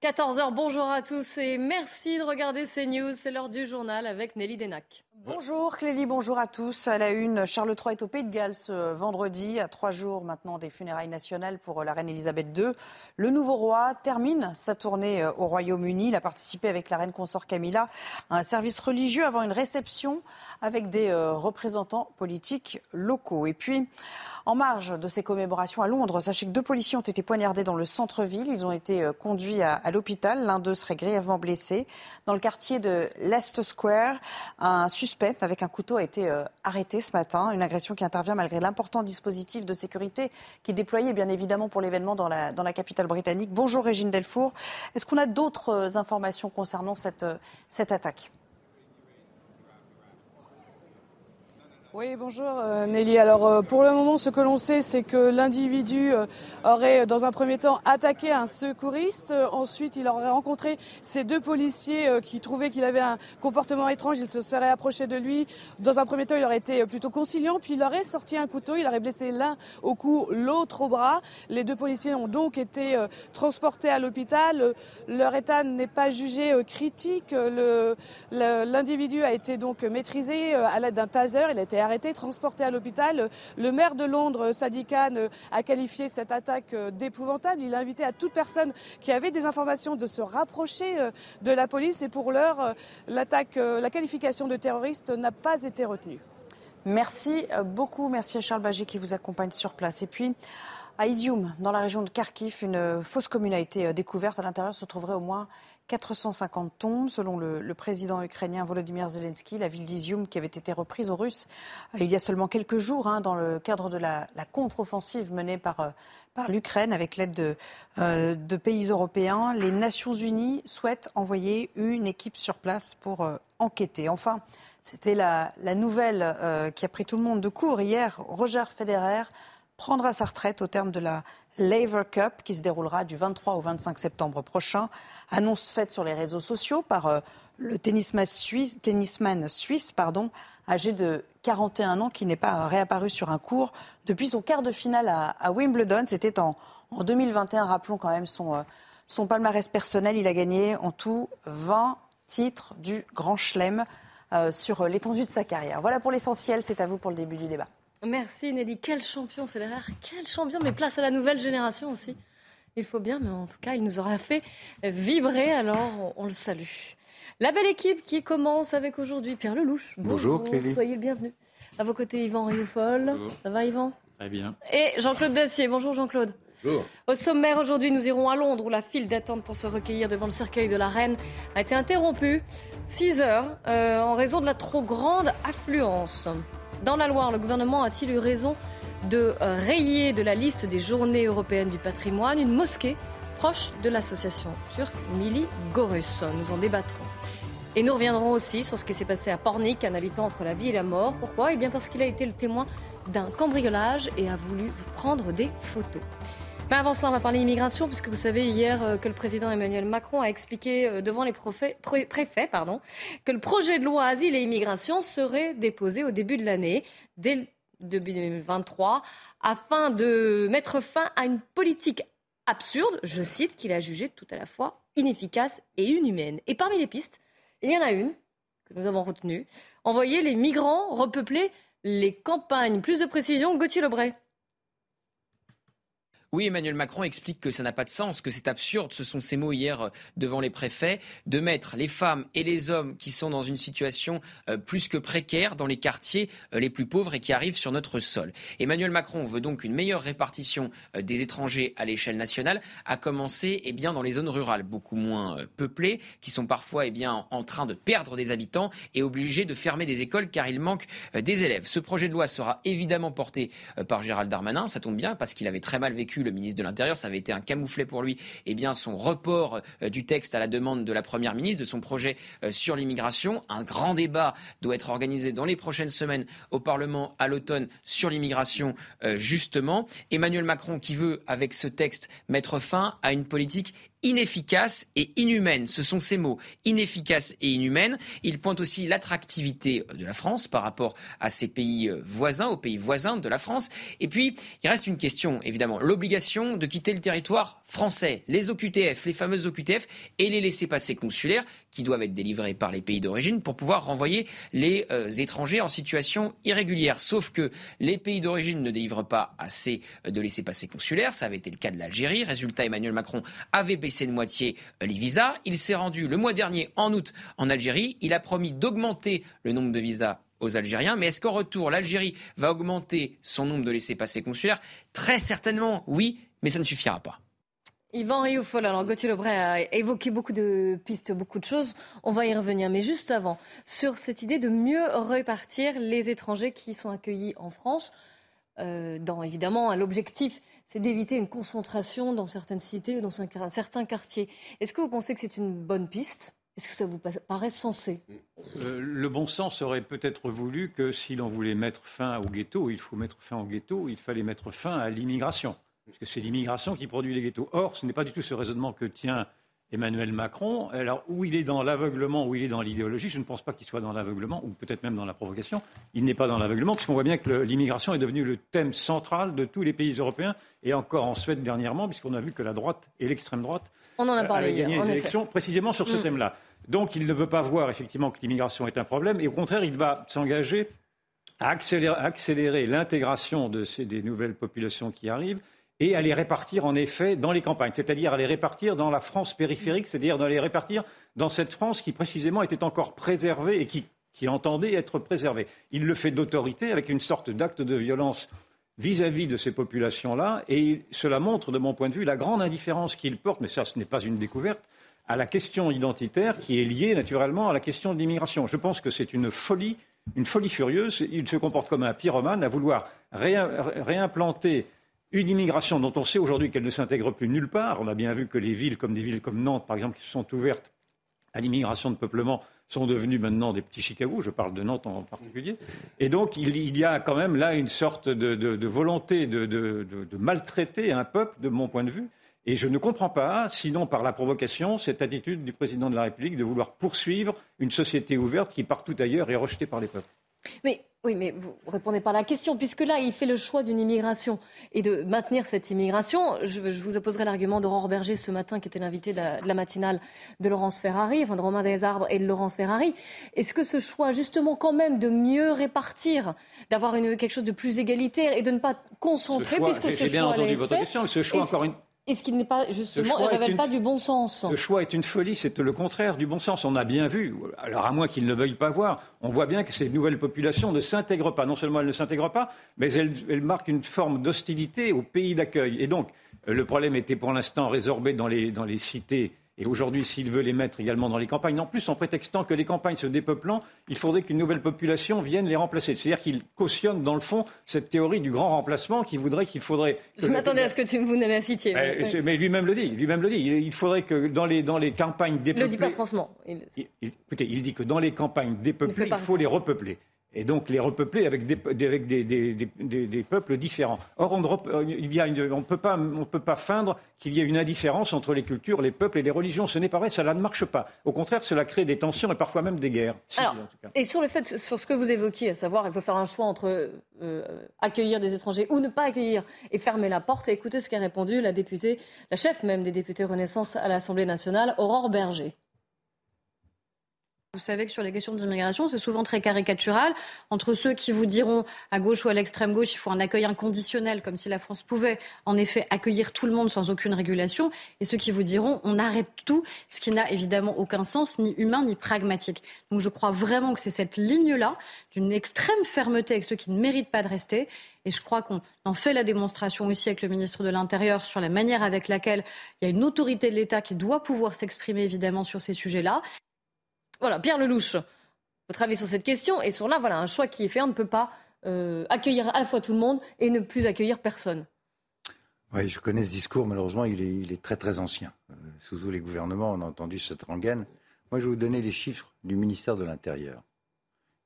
14h, bonjour à tous et merci de regarder CNews. C'est l'heure du journal avec Nelly Denac. Bonjour Clélie, bonjour à tous. À la une, Charles III est au Pays de Galles ce vendredi, à trois jours maintenant des funérailles nationales pour la reine Elisabeth II. Le nouveau roi termine sa tournée euh, au Royaume-Uni. Il a participé avec la reine consort Camilla à un service religieux avant une réception avec des euh, représentants politiques locaux. Et puis, en marge de ces commémorations à Londres, sachez que deux policiers ont été poignardés dans le centre-ville. Ils ont été euh, conduits à, l'hôpital. L'un d'eux serait grièvement blessé. Dans le quartier de Leicester Square, un avec un couteau a été euh, arrêté ce matin. Une agression qui intervient malgré l'important dispositif de sécurité qui est déployé bien évidemment pour l'événement dans la, capitale britannique. Bonjour Régine Delfour. Est-ce qu'on a d'autres euh, informations concernant cette, cette attaque? Oui, bonjour euh, Nelly. Alors euh, pour le moment, ce que l'on sait, c'est que l'individu euh, aurait dans un premier temps attaqué un secouriste. Ensuite, il aurait rencontré ces deux policiers qui trouvaient qu'il avait un comportement étrange. Il se serait approché de lui. Dans un premier temps, il aurait été plutôt conciliant. Puis il aurait sorti un couteau. Il aurait blessé l'un au cou, l'autre au bras. Les deux policiers ont donc été transportés à l'hôpital. Leur état n'est pas jugé critique. L'individu a été donc maîtrisé à l'aide d'un taser. Il arrêté, transporté à l'hôpital. Le maire de Londres, Sadiq Khan, a qualifié cette attaque d'épouvantable. Il a invité à toute personne qui avait des informations de se rapprocher euh, de la police. Et pour l'heure, euh, l'attaque, euh, la qualification de terroriste n'a pas été retenue. Merci beaucoup. Merci à Charles Baget qui vous accompagne sur place. Et puis, à Izium, dans la région de Kharkiv, une fausse commune a été découverte. À l'intérieur se trouverait au moins 450 tombes, selon le, président ukrainien Volodymyr Zelensky. La ville d'Izium, qui avait été reprise aux Russes euh, il y a seulement quelques jours, hein, dans le cadre de la, contre-offensive menée par, euh, par l'Ukraine avec l'aide de, euh, de, pays européens. Les Nations Unies souhaitent envoyer une équipe sur place pour enquêter. Enfin, c'était la nouvelle qui a pris tout le monde de court hier. Roger Federer prendra sa retraite au terme de la Laver Cup qui se déroulera du 23 au 25 septembre prochain. Annonce faite sur les réseaux sociaux par euh, le tennisman suisse, tennisman suisse pardon, âgé de 41 ans qui n'est pas réapparu sur un cours depuis son quart de finale à, Wimbledon. C'était en, 2021. Rappelons quand même son, euh, son palmarès personnel. Il a gagné en tout 20 titres du Grand Chelem euh, sur l'étendue de sa carrière. Voilà pour l'essentiel. C'est à vous pour le début du débat. Merci Nelly. Quel champion Federer, quel champion, mais place à la nouvelle génération aussi. Il faut bien, mais en tout cas, il nous aura fait vibrer, alors on, le salue. La belle équipe qui commence avec aujourd'hui Pierre Lelouch. Bonjour, Bonjour Soyez le bienvenu. À vos côtés, Yvan Rioufol. Ça va, Yvan? Très bien. Et Jean-Claude Dacier. Bonjour, Jean-Claude. Bonjour. Au sommaire aujourd'hui, nous irons à Londres où la file d'attente pour se recueillir devant le cercueil de la reine a été interrompue. 6 heures euh, en raison de la trop grande affluence. Dans la Loire, le gouvernement a-t-il eu raison de euh, rayer de la liste des journées européennes du patrimoine? Une mosquée proche de l'association turque Mili Gorus Nous en débattrons. Et nous reviendrons aussi sur ce qui s'est passé à Pornic, un habitant entre la vie et la mort. Pourquoi? Eh bien parce qu'il a été le témoin d'un cambriolage et a voulu prendre des photos. Mais avant cela, on va parler immigration, puisque vous savez hier euh, que le président Emmanuel Macron a expliqué euh, devant les préfets pardon, que le projet de loi Asile et immigration serait déposé au début de l'année, dès début 2023, afin de mettre fin à une politique absurde, je cite, qu'il a jugée tout à la fois inefficace et inhumaine. Et parmi les pistes, il y en a une que nous avons retenue envoyer les migrants repeupler les campagnes. Plus de précision, Gauthier Lebray. Oui, Emmanuel Macron explique que ça n'a pas de sens, que c'est absurde, ce sont ses mots hier euh, devant les préfets, de mettre les femmes et les hommes qui sont dans une situation euh, plus que précaire dans les quartiers euh, les plus pauvres et qui arrivent sur notre sol. Emmanuel Macron veut donc une meilleure répartition des étrangers à l'échelle nationale, à commencer eh bien, dans les zones rurales, beaucoup moins peuplées, qui sont parfois eh bien, en train de perdre des habitants et obligés de fermer des écoles car il manque des élèves. Ce projet de loi sera évidemment porté par Gérald Darmanin, ça tombe bien parce qu'il avait très mal vécu le ministre de l'Intérieur. Ça avait été un camouflet pour lui. Eh bien, son report euh, du texte à la demande de la Première ministre, de son projet euh, sur l'immigration. Un grand débat doit être organisé dans les prochaines semaines au Parlement à l'automne sur l'immigration, euh, justement. Emmanuel Macron qui veut, avec ce texte, mettre fin à une politique inefficace et inhumaine. Ce sont ces mots, inefficace et inhumaine. Il pointe aussi l'attractivité de la France par rapport à ses pays voisins, aux pays voisins de la France. Et puis, il reste une question, évidemment, l'obligation de quitter le territoire français. Les OQTF, les fameuses OQTF et les laissés-passer consulaires qui doivent être délivrés par les pays d'origine pour pouvoir renvoyer les euh, étrangers en situation irrégulière. Sauf que les pays d'origine ne délivrent pas assez de laissés-passer consulaires. Ça avait été le cas de l'Algérie. Résultat, Emmanuel Macron avait baissé de moitié euh, les visas. Il s'est rendu le mois dernier, en août, en Algérie. Il a promis d'augmenter le nombre de visas aux Algériens. Mais est-ce qu'en retour, l'Algérie va augmenter son nombre de laissés-passer consulaires? Très certainement, oui, mais ça ne suffira pas. Yvan Rioufol, alors Gauthier Lebray a évoqué beaucoup de pistes, beaucoup de choses. On va y revenir. Mais juste avant, sur cette idée de mieux répartir les étrangers qui sont accueillis en France, euh, dans évidemment l'objectif, c'est d'éviter une concentration dans certaines cités ou dans certains quartiers. Est-ce que vous pensez que c'est une bonne piste? Est-ce que ça vous paraît sensé? Euh, Le bon sens aurait peut-être voulu que si l'on voulait mettre fin au ghetto, il faut mettre fin au ghetto, il fallait mettre fin à l'immigration. Parce que c'est l'immigration qui produit les ghettos. Or, ce n'est pas du tout ce raisonnement que tient Emmanuel Macron. Alors, où il est dans l'aveuglement, où il est dans l'idéologie, je ne pense pas qu'il soit dans l'aveuglement, ou peut-être même dans la provocation. Il n'est pas dans l'aveuglement, puisqu'on voit bien que l'immigration est devenue le thème central de tous les pays européens, et encore en Suède dernièrement, puisqu'on a vu que la droite et l'extrême droite On en a parlé avaient gagné les élections précisément sur ce mm. thème-là. Donc il ne veut pas voir effectivement que l'immigration est un problème, et au contraire, il va s'engager à accélérer, l'intégration de ces, des nouvelles populations qui arrivent et à les répartir en effet dans les campagnes, c'est-à-dire à les répartir dans la France périphérique, c'est-à-dire à les répartir dans cette France qui précisément était encore préservée et qui, qui entendait être préservée. Il le fait d'autorité avec une sorte d'acte de violence vis-à-vis -vis de ces populations-là, et cela montre, de mon point de vue, la grande indifférence qu'il porte, mais ça ce n'est pas une découverte, à la question identitaire qui est liée naturellement à la question de l'immigration. Je pense que c'est une folie, une folie furieuse. Il se comporte comme un pyromane à vouloir réimplanter une immigration dont on sait aujourd'hui qu'elle ne s'intègre plus nulle part. On a bien vu que les villes comme des villes comme Nantes, par exemple, qui se sont ouvertes à l'immigration de peuplement, sont devenues maintenant des petits Chicago. Je parle de Nantes en particulier. Et donc, il, y a quand même là une sorte de, volonté de maltraiter un peuple, de mon point de vue, et je ne comprends pas, sinon par la provocation, cette attitude du président de la République de vouloir poursuivre une société ouverte qui partout ailleurs est rejetée par les peuples. Oui, mais vous répondez pas à la question, puisque là, il fait le choix d'une immigration et de maintenir cette immigration. Je, vous opposerai l'argument d'Aurore Berger ce matin, qui était l'invité de, la matinale de Laurence Ferrari, enfin de Romain Desarbres et de Laurence Ferrari. Est-ce que ce choix, justement, quand même, de mieux répartir, d'avoir quelque chose de plus égalitaire et de ne pas concentrer, puisque ce J'ai bien entendu votre question, ce choix, encore une, est-ce qu'il n'est pas, justement, ne révèle pas du bon sens Ce choix est une folie, c'est le contraire du bon sens. On a bien vu, alors à moins qu'ils ne veuillent pas voir, on voit bien que ces nouvelles populations ne s'intègrent pas. Non seulement elles ne s'intègrent pas, mais elles, marquent une forme d'hostilité au pays d'accueil. Et donc, le problème était pour l'instant résorbé dans les, dans les cités et aujourd'hui, s'il veut les mettre également dans les campagnes, en plus en prétextant que les campagnes se dépeuplant, il faudrait qu'une nouvelle population vienne les remplacer. C'est-à-dire qu'il cautionne dans le fond cette théorie du grand remplacement qui voudrait qu'il faudrait. Je m'attendais à ce que tu vous la citiez. Mais, mais lui-même le dit. Lui-même le dit. Il, faudrait que dans les, dans les campagnes dépeuplées. Il le dit pas franchement. écoutez, il dit que dans les campagnes dépeuplées, il faut les repeupler et donc les repeupler avec des, avec des, peuples différents. Or, on ne peut, pas, peut pas feindre qu'il y ait une indifférence entre les cultures, les peuples et les religions. Ce n'est pas vrai, cela ne marche pas. Au contraire, cela crée des tensions et parfois même des guerres. Et sur le fait, sur ce que vous évoquiez, à savoir, il faut faire un choix entre euh, accueillir des étrangers ou ne pas accueillir et fermer la porte. Écoutez ce qu'a répondu la députée, la chef même des députés Renaissance à l'Assemblée nationale, Aurore Berger. Vous savez que sur les questions d'immigration, c'est souvent très caricatural entre ceux qui vous diront à gauche ou à l'extrême gauche, il faut un accueil inconditionnel, comme si la France pouvait en effet accueillir tout le monde sans aucune régulation, et ceux qui vous diront on arrête tout, ce qui n'a évidemment aucun sens, ni humain, ni pragmatique. Donc je crois vraiment que c'est cette ligne-là, d'une extrême fermeté avec ceux qui ne méritent pas de rester, et je crois qu'on en fait la démonstration aussi avec le ministre de l'Intérieur sur la manière avec laquelle il y a une autorité de l'État qui doit pouvoir s'exprimer évidemment sur ces sujets-là. Voilà, Pierre Lelouch, votre avis sur cette question et sur là, voilà, un choix qui est fait, on ne peut pas euh, accueillir à la fois tout le monde et ne plus accueillir personne. Oui, je connais ce discours, malheureusement, il est, il est très très ancien. Euh, sous tous les gouvernements, on a entendu cette rengaine. Moi, je vais vous donner les chiffres du ministère de l'Intérieur.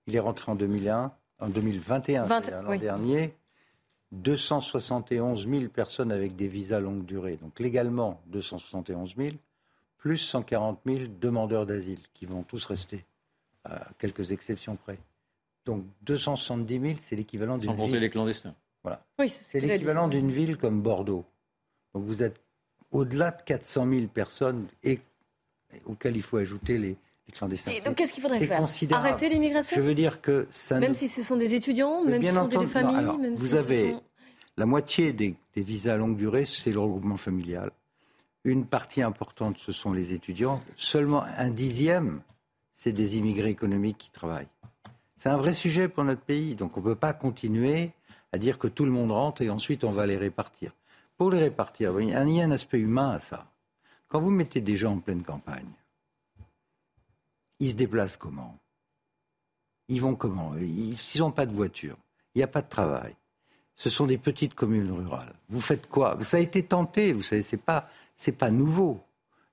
Il est rentré en 2001, en 2021, l'an dernier, 271 000 personnes avec des visas longue durée. Donc légalement, 271 000 plus 140 000 demandeurs d'asile qui vont tous rester, à quelques exceptions près. Donc 270 000, c'est l'équivalent d'une ville. Sans compter les clandestins. Voilà. c'est l'équivalent d'une ville comme Bordeaux. Donc vous êtes au-delà de 400 000 personnes et, auxquelles il faut ajouter les, clandestins. Et donc qu'est-ce qu'il faudrait faire? Arrêter l'immigration? Je veux dire que ça Même si ce sont des étudiants, même si ce sont des familles même Vous si avez sont... la moitié des, des visas à longue durée, c'est le regroupement familial. Une partie importante, ce sont les étudiants. Seulement un dixième, c'est des immigrés économiques qui travaillent. C'est un vrai sujet pour notre pays. Donc on ne peut pas continuer à dire que tout le monde rentre et ensuite on va les répartir. Pour les répartir, il y a un aspect humain à ça. Quand vous mettez des gens en pleine campagne, ils se déplacent comment? Ils vont comment? Ils n'ont pas de voiture, il n'y a pas de travail. Ce sont des petites communes rurales. Vous faites quoi? Ça a été tenté, vous savez, c'est pas c'est pas nouveau.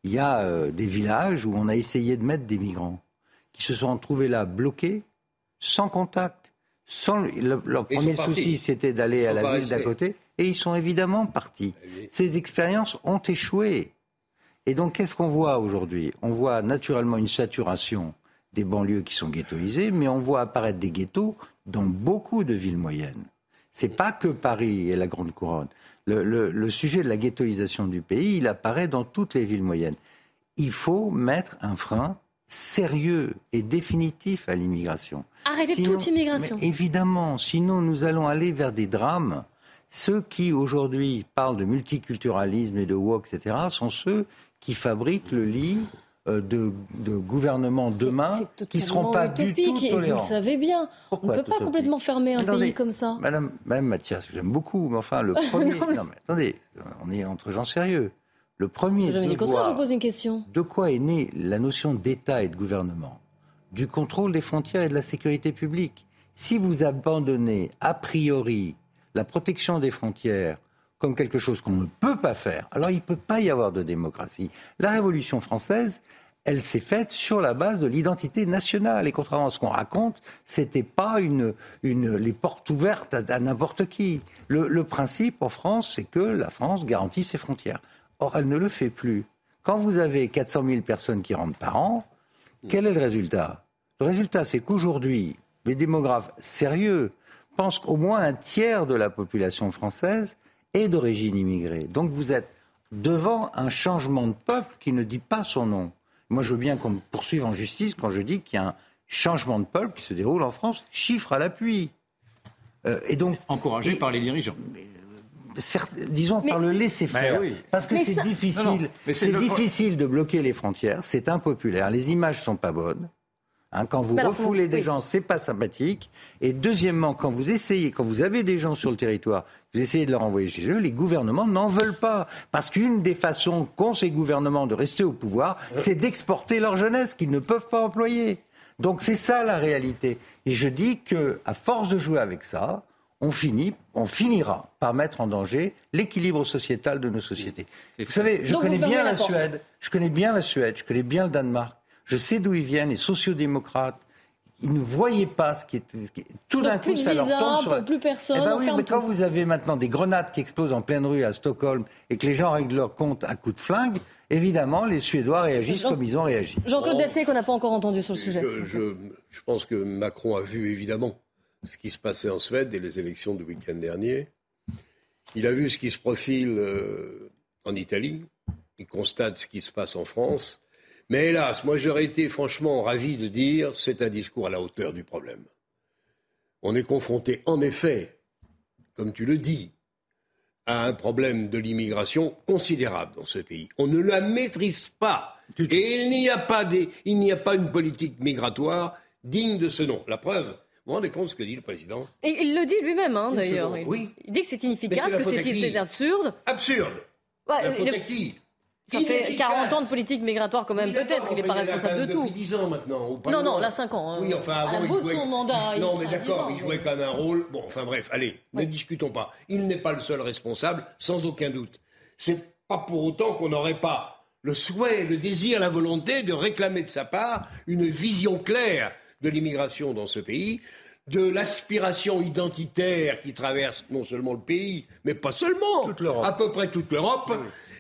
Il y a euh, des villages où on a essayé de mettre des migrants qui se sont trouvés là bloqués, sans contact, sans leur premier souci c'était d'aller à la ville d'à côté, et ils sont évidemment partis. Eh Ces expériences ont échoué. Et donc, qu'est-ce qu'on voit aujourd'hui? On voit naturellement une saturation des banlieues qui sont ghettoisées, mais on voit apparaître des ghettos dans beaucoup de villes moyennes. C'est pas que Paris et la Grande Couronne. Le, le, sujet de la ghettoisation du pays, il apparaît dans toutes les villes moyennes. Il faut mettre un frein sérieux et définitif à l'immigration. Arrêter toute immigration. évidemment, sinon nous allons aller vers des drames. Ceux qui aujourd'hui parlent de multiculturalisme et de woke, etc., sont ceux qui fabriquent le lit de, de gouvernements demain qui ne seront pas du tout tolérants. vous le savez bien. Pourquoi on ne peut pas complètement fermer un pays comme ça. Madame, Madame Mathias, j'aime beaucoup, mais enfin, le premier... non, mais attendez, on est entre gens sérieux. Le premier je devoir, je vous pose une question. De quoi est née la notion d'État et de gouvernement? Du contrôle des frontières et de la sécurité publique. Si vous abandonnez a priori la protection des frontières comme quelque chose qu'on ne peut pas faire, alors il ne peut pas y avoir de démocratie. La Révolution française, elle s'est faite sur la base de l'identité nationale. Et contrairement à ce qu'on raconte, c'était pas une, les portes ouvertes à, n'importe qui. Le, le, principe en France, c'est que la France garantit ses frontières. Or, elle ne le fait plus. Quand vous avez 400 000 personnes qui rentrent par an, quel est le résultat? Le résultat, c'est qu'aujourd'hui, les démographes sérieux pensent qu'au moins un tiers de la population française est d'origine immigrée. Donc vous êtes devant un changement de peuple qui ne dit pas son nom. Moi, je veux bien qu'on me poursuive en justice quand je dis qu'il y a un changement de peuple qui se déroule en France, chiffre à l'appui. Euh, et donc encouragé par les dirigeants. Euh, disons par le laisser faire, ben parce que c'est difficile. C'est difficile de bloquer les frontières, c'est impopulaire, les images sont pas bonnes. Hein, quand vous refoulez des gens, c'est pas sympathique. Et deuxièmement, quand vous essayez, quand vous avez des gens sur le territoire, vous essayez de leur envoyer chez eux, les gouvernements n'en veulent pas. Parce qu'une des façons qu'ont ces gouvernements de rester au pouvoir, c'est d'exporter leur jeunesse qu'ils ne peuvent pas employer. Donc c'est ça la réalité. Et je dis que, à force de jouer avec ça, on finit, on finira par mettre en danger l'équilibre sociétal de nos sociétés. Vous savez, je connais bien la Suède, je connais bien la Suède, je connais bien le Danemark. Je sais d'où ils viennent, les sociodémocrates. Ils ne voyaient pas ce qui était. Tout d'un coup, ça leur tombe sur. Plus personne. Eh ben oui, mais quand vous avez maintenant des grenades qui explosent en pleine rue à Stockholm et que les gens règlent leur compte à coups de flingue, évidemment, les Suédois réagissent comme ils ont réagi. Jean-Claude Dessier, qu'on n'a pas encore entendu sur le sujet. Je, pense que Macron a vu évidemment ce qui se passait en Suède et les élections du week-end dernier. Il a vu ce qui se profile euh, en Italie. Il constate ce qui se passe en France. Mais hélas, moi j'aurais été franchement ravi de dire c'est un discours à la hauteur du problème. On est confronté en effet, comme tu le dis, à un problème de l'immigration considérable dans ce pays. On ne la maîtrise pas. Et il n'y a pas, il n'y a pas une politique migratoire digne de ce nom. La preuve, vous vous rendez compte de ce que dit le président? Et il le dit lui-même, hein, d'ailleurs. Oui. Il dit que c'est inefficace, que c'est absurde. Absurde. la faute à qui? Ça fait 40 ans de politique migratoire quand même, peut-être. Il n'est pas responsable de tout. Depuis 10 ans maintenant. non, non, là 5 ans. Hein. Oui, enfin avant, à bout de son mandat. Non, mais d'accord, il jouait quand même un rôle. Bon, enfin bref, allez, ne discutons pas. Il n'est pas le seul responsable, sans aucun doute. C'est pas pour autant qu'on n'aurait pas le souhait, le désir, la volonté de réclamer de sa part une vision claire de l'immigration dans ce pays, de l'aspiration identitaire qui traverse non seulement le pays, mais pas seulement, à peu près toute l'Europe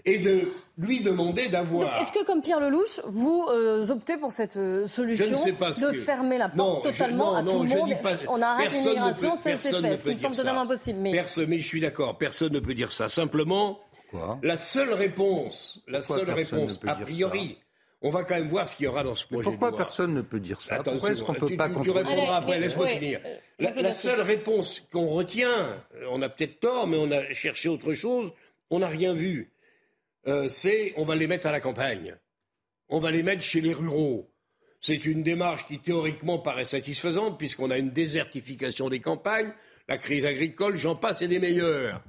et de lui demander d'avoir. Est-ce que, comme Pierre Lelouch, vous euh, optez pour cette euh, solution de fermer la porte totalement à tout le monde On arrête l'immigration, c'est fait, ce qui me semble totalement impossible. Mais... mais je suis d'accord, personne ne peut dire ça. Simplement, Quoi La seule réponse, la Pourquoi seule personne réponse, peut a priori, on va quand même voir ce qu'il y aura dans ce Mais projet pourquoi de loi. personne ne peut dire ça Attends, Pourquoi est-ce qu'on ne tu- peut pas tu, tu répondras Allez, après, laisse-moi ouais, finir. euh, La, seule réponse qu'on retient, on a peut-être tort, mais on a cherché autre chose, on n'a rien vu, euh, c'est on va les mettre à la campagne. On va les mettre chez les ruraux. C'est une démarche qui théoriquement paraît satisfaisante puisqu'on a une désertification des campagnes, la crise agricole, j'en passe et des meilleurs.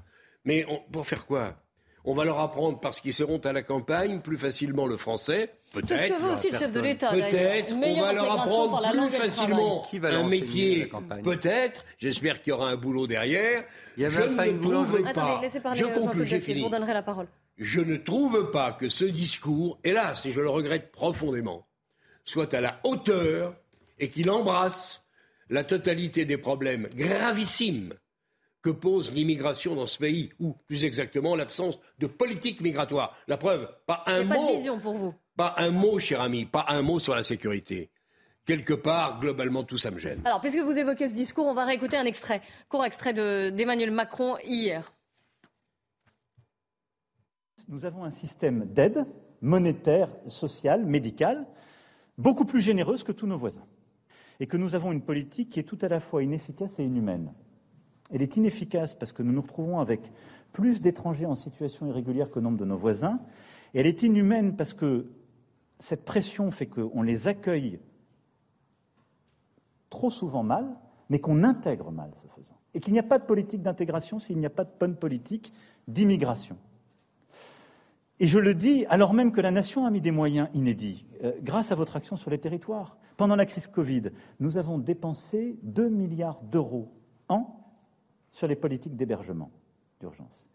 Mais on- pour faire quoi? On va leur apprendre parce qu'ils seront à la campagne plus facilement le français, peut-être. C'est ce que veut aussi le chef de l'État. d'ailleurs. Peut-être, on va leur apprendre plus facilement Qui va un métier. Peut-être, j'espère qu'il y aura un boulot derrière. Il y avait je ne trouve pas. Attendez, laissez parler je conclue, j'ai Dacier, je fini. vous donnerai la parole. Je ne trouve pas que ce discours, hélas, et je le regrette profondément, soit à la hauteur et qu'il embrasse la totalité des problèmes gravissimes que pose l'immigration dans ce pays, ou plus exactement l'absence de politique migratoire. La preuve, pas un a pas mot de vision pour vous. pas un mot, cher ami, pas un mot sur la sécurité. Quelque part, globalement, tout ça me gêne. Alors, puisque vous évoquez ce discours, on va réécouter un extrait, court extrait de- d'Emmanuel Macron hier. Nous avons un système d'aide monétaire, sociale, médicale, beaucoup plus généreuse que tous nos voisins. Et que nous avons une politique qui est tout à la fois inefficace et inhumaine. Elle est inefficace parce que nous nous retrouvons avec plus d'étrangers en situation irrégulière que nombre de nos voisins. Et elle est inhumaine parce que cette pression fait qu'on les accueille trop souvent mal, mais qu'on intègre mal ce faisant. Et qu'il n'y a pas de politique d'intégration s'il n'y a pas de bonne politique d'immigration. Et je le dis alors même que la nation a mis des moyens inédits, euh, grâce à votre action sur les territoires. Pendant la crise Covid, nous avons dépensé 2 milliards d'euros an sur les politiques d'hébergement d'urgence.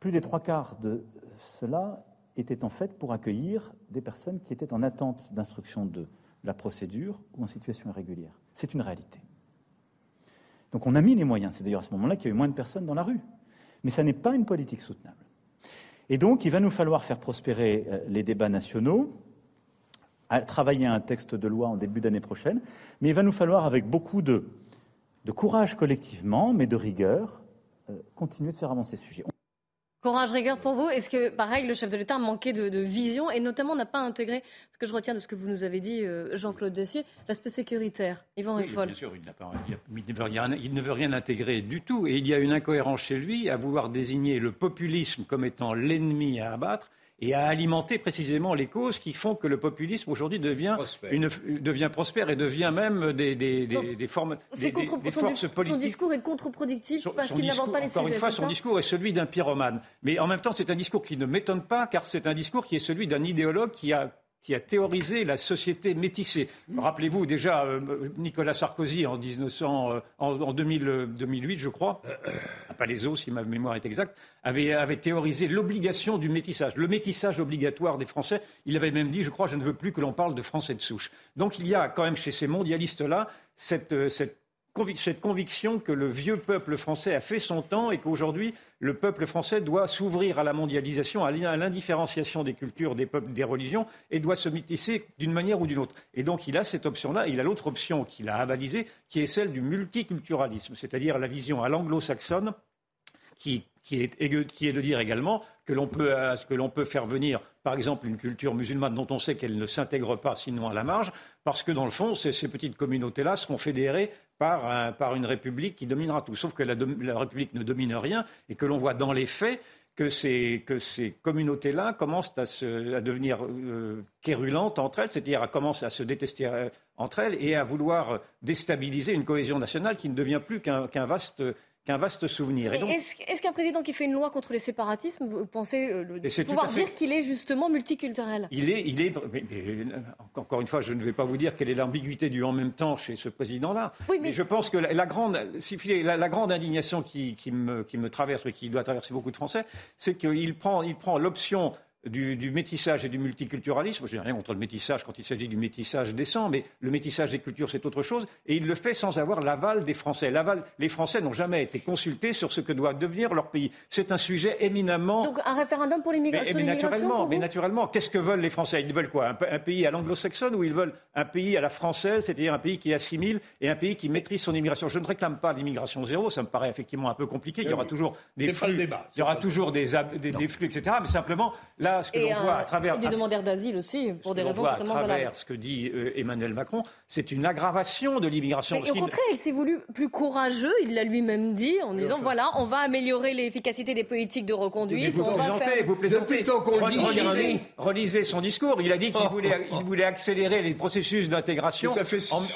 Plus des trois quarts de cela étaient en fait pour accueillir des personnes qui étaient en attente d'instruction de la procédure ou en situation irrégulière. C'est une réalité. Donc on a mis les moyens. C'est d'ailleurs à ce moment-là qu'il y a eu moins de personnes dans la rue. Mais ça n'est pas une politique soutenable. Et donc, il va nous falloir faire prospérer euh, les débats nationaux, à travailler un texte de loi en début d'année prochaine, mais il va nous falloir, avec beaucoup de, de courage collectivement, mais de rigueur, euh, continuer de faire avancer ce sujet. Courage, rigueur pour vous. Est-ce que, pareil, le chef de l'État a manqué de, de vision et notamment n'a pas intégré ce que je retiens de ce que vous nous avez dit, euh, Jean-Claude Dessier, l'aspect sécuritaire Yvan Oui, bien sûr, il, n'a pas- il ne veut rien, il ne veut rien intégrer du tout. Et il y a une incohérence chez lui à vouloir désigner le populisme comme étant l'ennemi à abattre et à alimenter précisément les causes qui font que le populisme aujourd'hui devient, Prospère. une, devient prospère et devient même des, des- des- Donc, des formes, C'est des, des- contre- des son, forces son politiques. discours est contre-productif Son- parce son qu'il n'avance pas les encore sujets. une fois, son discours est celui d'un pyromane. Mais en même temps, c'est un discours qui ne m'étonne pas, car c'est un discours qui est celui d'un idéologue qui a qui a théorisé la société métissée. Rappelez-vous déjà euh, Nicolas Sarkozy en, 1900, euh, en, en 2000, 2008, je crois, à Palaiso, si ma mémoire est exacte, avait, théorisé l'obligation du métissage, le métissage obligatoire des Français. Il avait même dit, je crois, je ne veux plus que l'on parle de Français de souche. Donc il y a quand même chez ces mondialistes-là cette, euh, cette cette conviction que le vieux peuple français a fait son temps et qu'aujourd'hui, le peuple français doit s'ouvrir à la mondialisation, à l'in- à l'indifférenciation des cultures, des peuples, des religions, et doit se métisser d'une manière ou d'une autre. Et donc, il a cette option-là. Il a l'autre option qu'il a avalisée, qui est celle du multiculturalisme, c'est-à-dire la vision à l'anglo-saxonne, qui, est, de dire également que l'on peut, peut faire venir, par exemple, une culture musulmane dont on sait qu'elle ne s'intègre pas sinon à la marge, parce que dans le fond, ces, ces petites communautés-là seront fédérées par, un- par une république qui dominera tout. Sauf que la, république ne domine rien et que l'on voit dans les faits que ces, communautés-là commencent à, devenir euh, entre elles, c'est-à-dire à commencer à se détester euh, entre elles et à vouloir déstabiliser une cohésion nationale qui ne devient plus qu'un vaste, qu'un vaste souvenir. Et Et donc- Est-ce qu'un président qui fait une loi contre les séparatismes, vous pensez euh, le- pouvoir fait- dire qu'il est justement multiculturel? Il est, il est, mais- mais, encore une fois, je ne vais pas vous dire quelle est l'ambiguïté du en même temps chez ce président-là. Oui, mais- je pense que la, la grande, si la, la grande indignation qui, qui me, qui me traverse et qui doit traverser beaucoup de Français, c'est qu'il prend, il prend l'option du, métissage et du multiculturalisme. Je n'ai rien contre le métissage quand il s'agit du métissage décent, mais le métissage des cultures, c'est autre chose. Et il le fait sans avoir l'aval des Français. L'aval, les Français n'ont jamais été consultés sur ce que doit devenir leur pays. C'est un sujet éminemment. Donc un référendum pour l'immigration. Mais, naturellement, mais naturellement, qu'est-ce que veulent les Français? Ils veulent quoi? Un, pays à l'anglo-saxonne ou ils veulent un pays à la française, c'est-à-dire un pays qui assimile et un pays qui maîtrise son immigration? Je ne réclame pas l'immigration zéro. Ça me paraît effectivement un peu compliqué. Il y aura toujours des flux, il y aura toujours des, des flux, etc. Mais simplement là ce que l'on voit à travers. Et des demandeurs d'asile aussi, pour des raisons extrêmement À travers ce que dit euh, Emmanuel Macron, c'est une aggravation de l'immigration. au contraire, il s'est voulu plus courageux, il l'a lui-même dit, en disant voilà, on va améliorer l'efficacité des politiques de reconduite. Vous, plaisantez, vous plaisantez. relisez, son discours. Il a dit qu'il oh. voulait, accélérer les processus d'intégration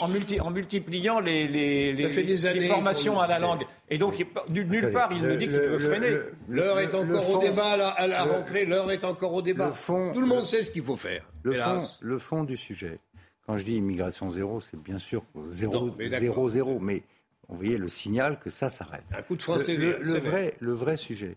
en, en, multipliant les, les, les, formations à la langue. Et donc, nulle part, il ne dit qu'il veut freiner. L'heure est encore au débat à la rentrée, l'heure est encore au débat. Tout le monde sait ce qu'il faut faire. Le fond, le fond du sujet. Quand je dis immigration zéro, c'est bien sûr zéro, zéro, zéro. Mais vous voyez le signal que ça s'arrête. Un coup de français. Le, vrai, le vrai sujet,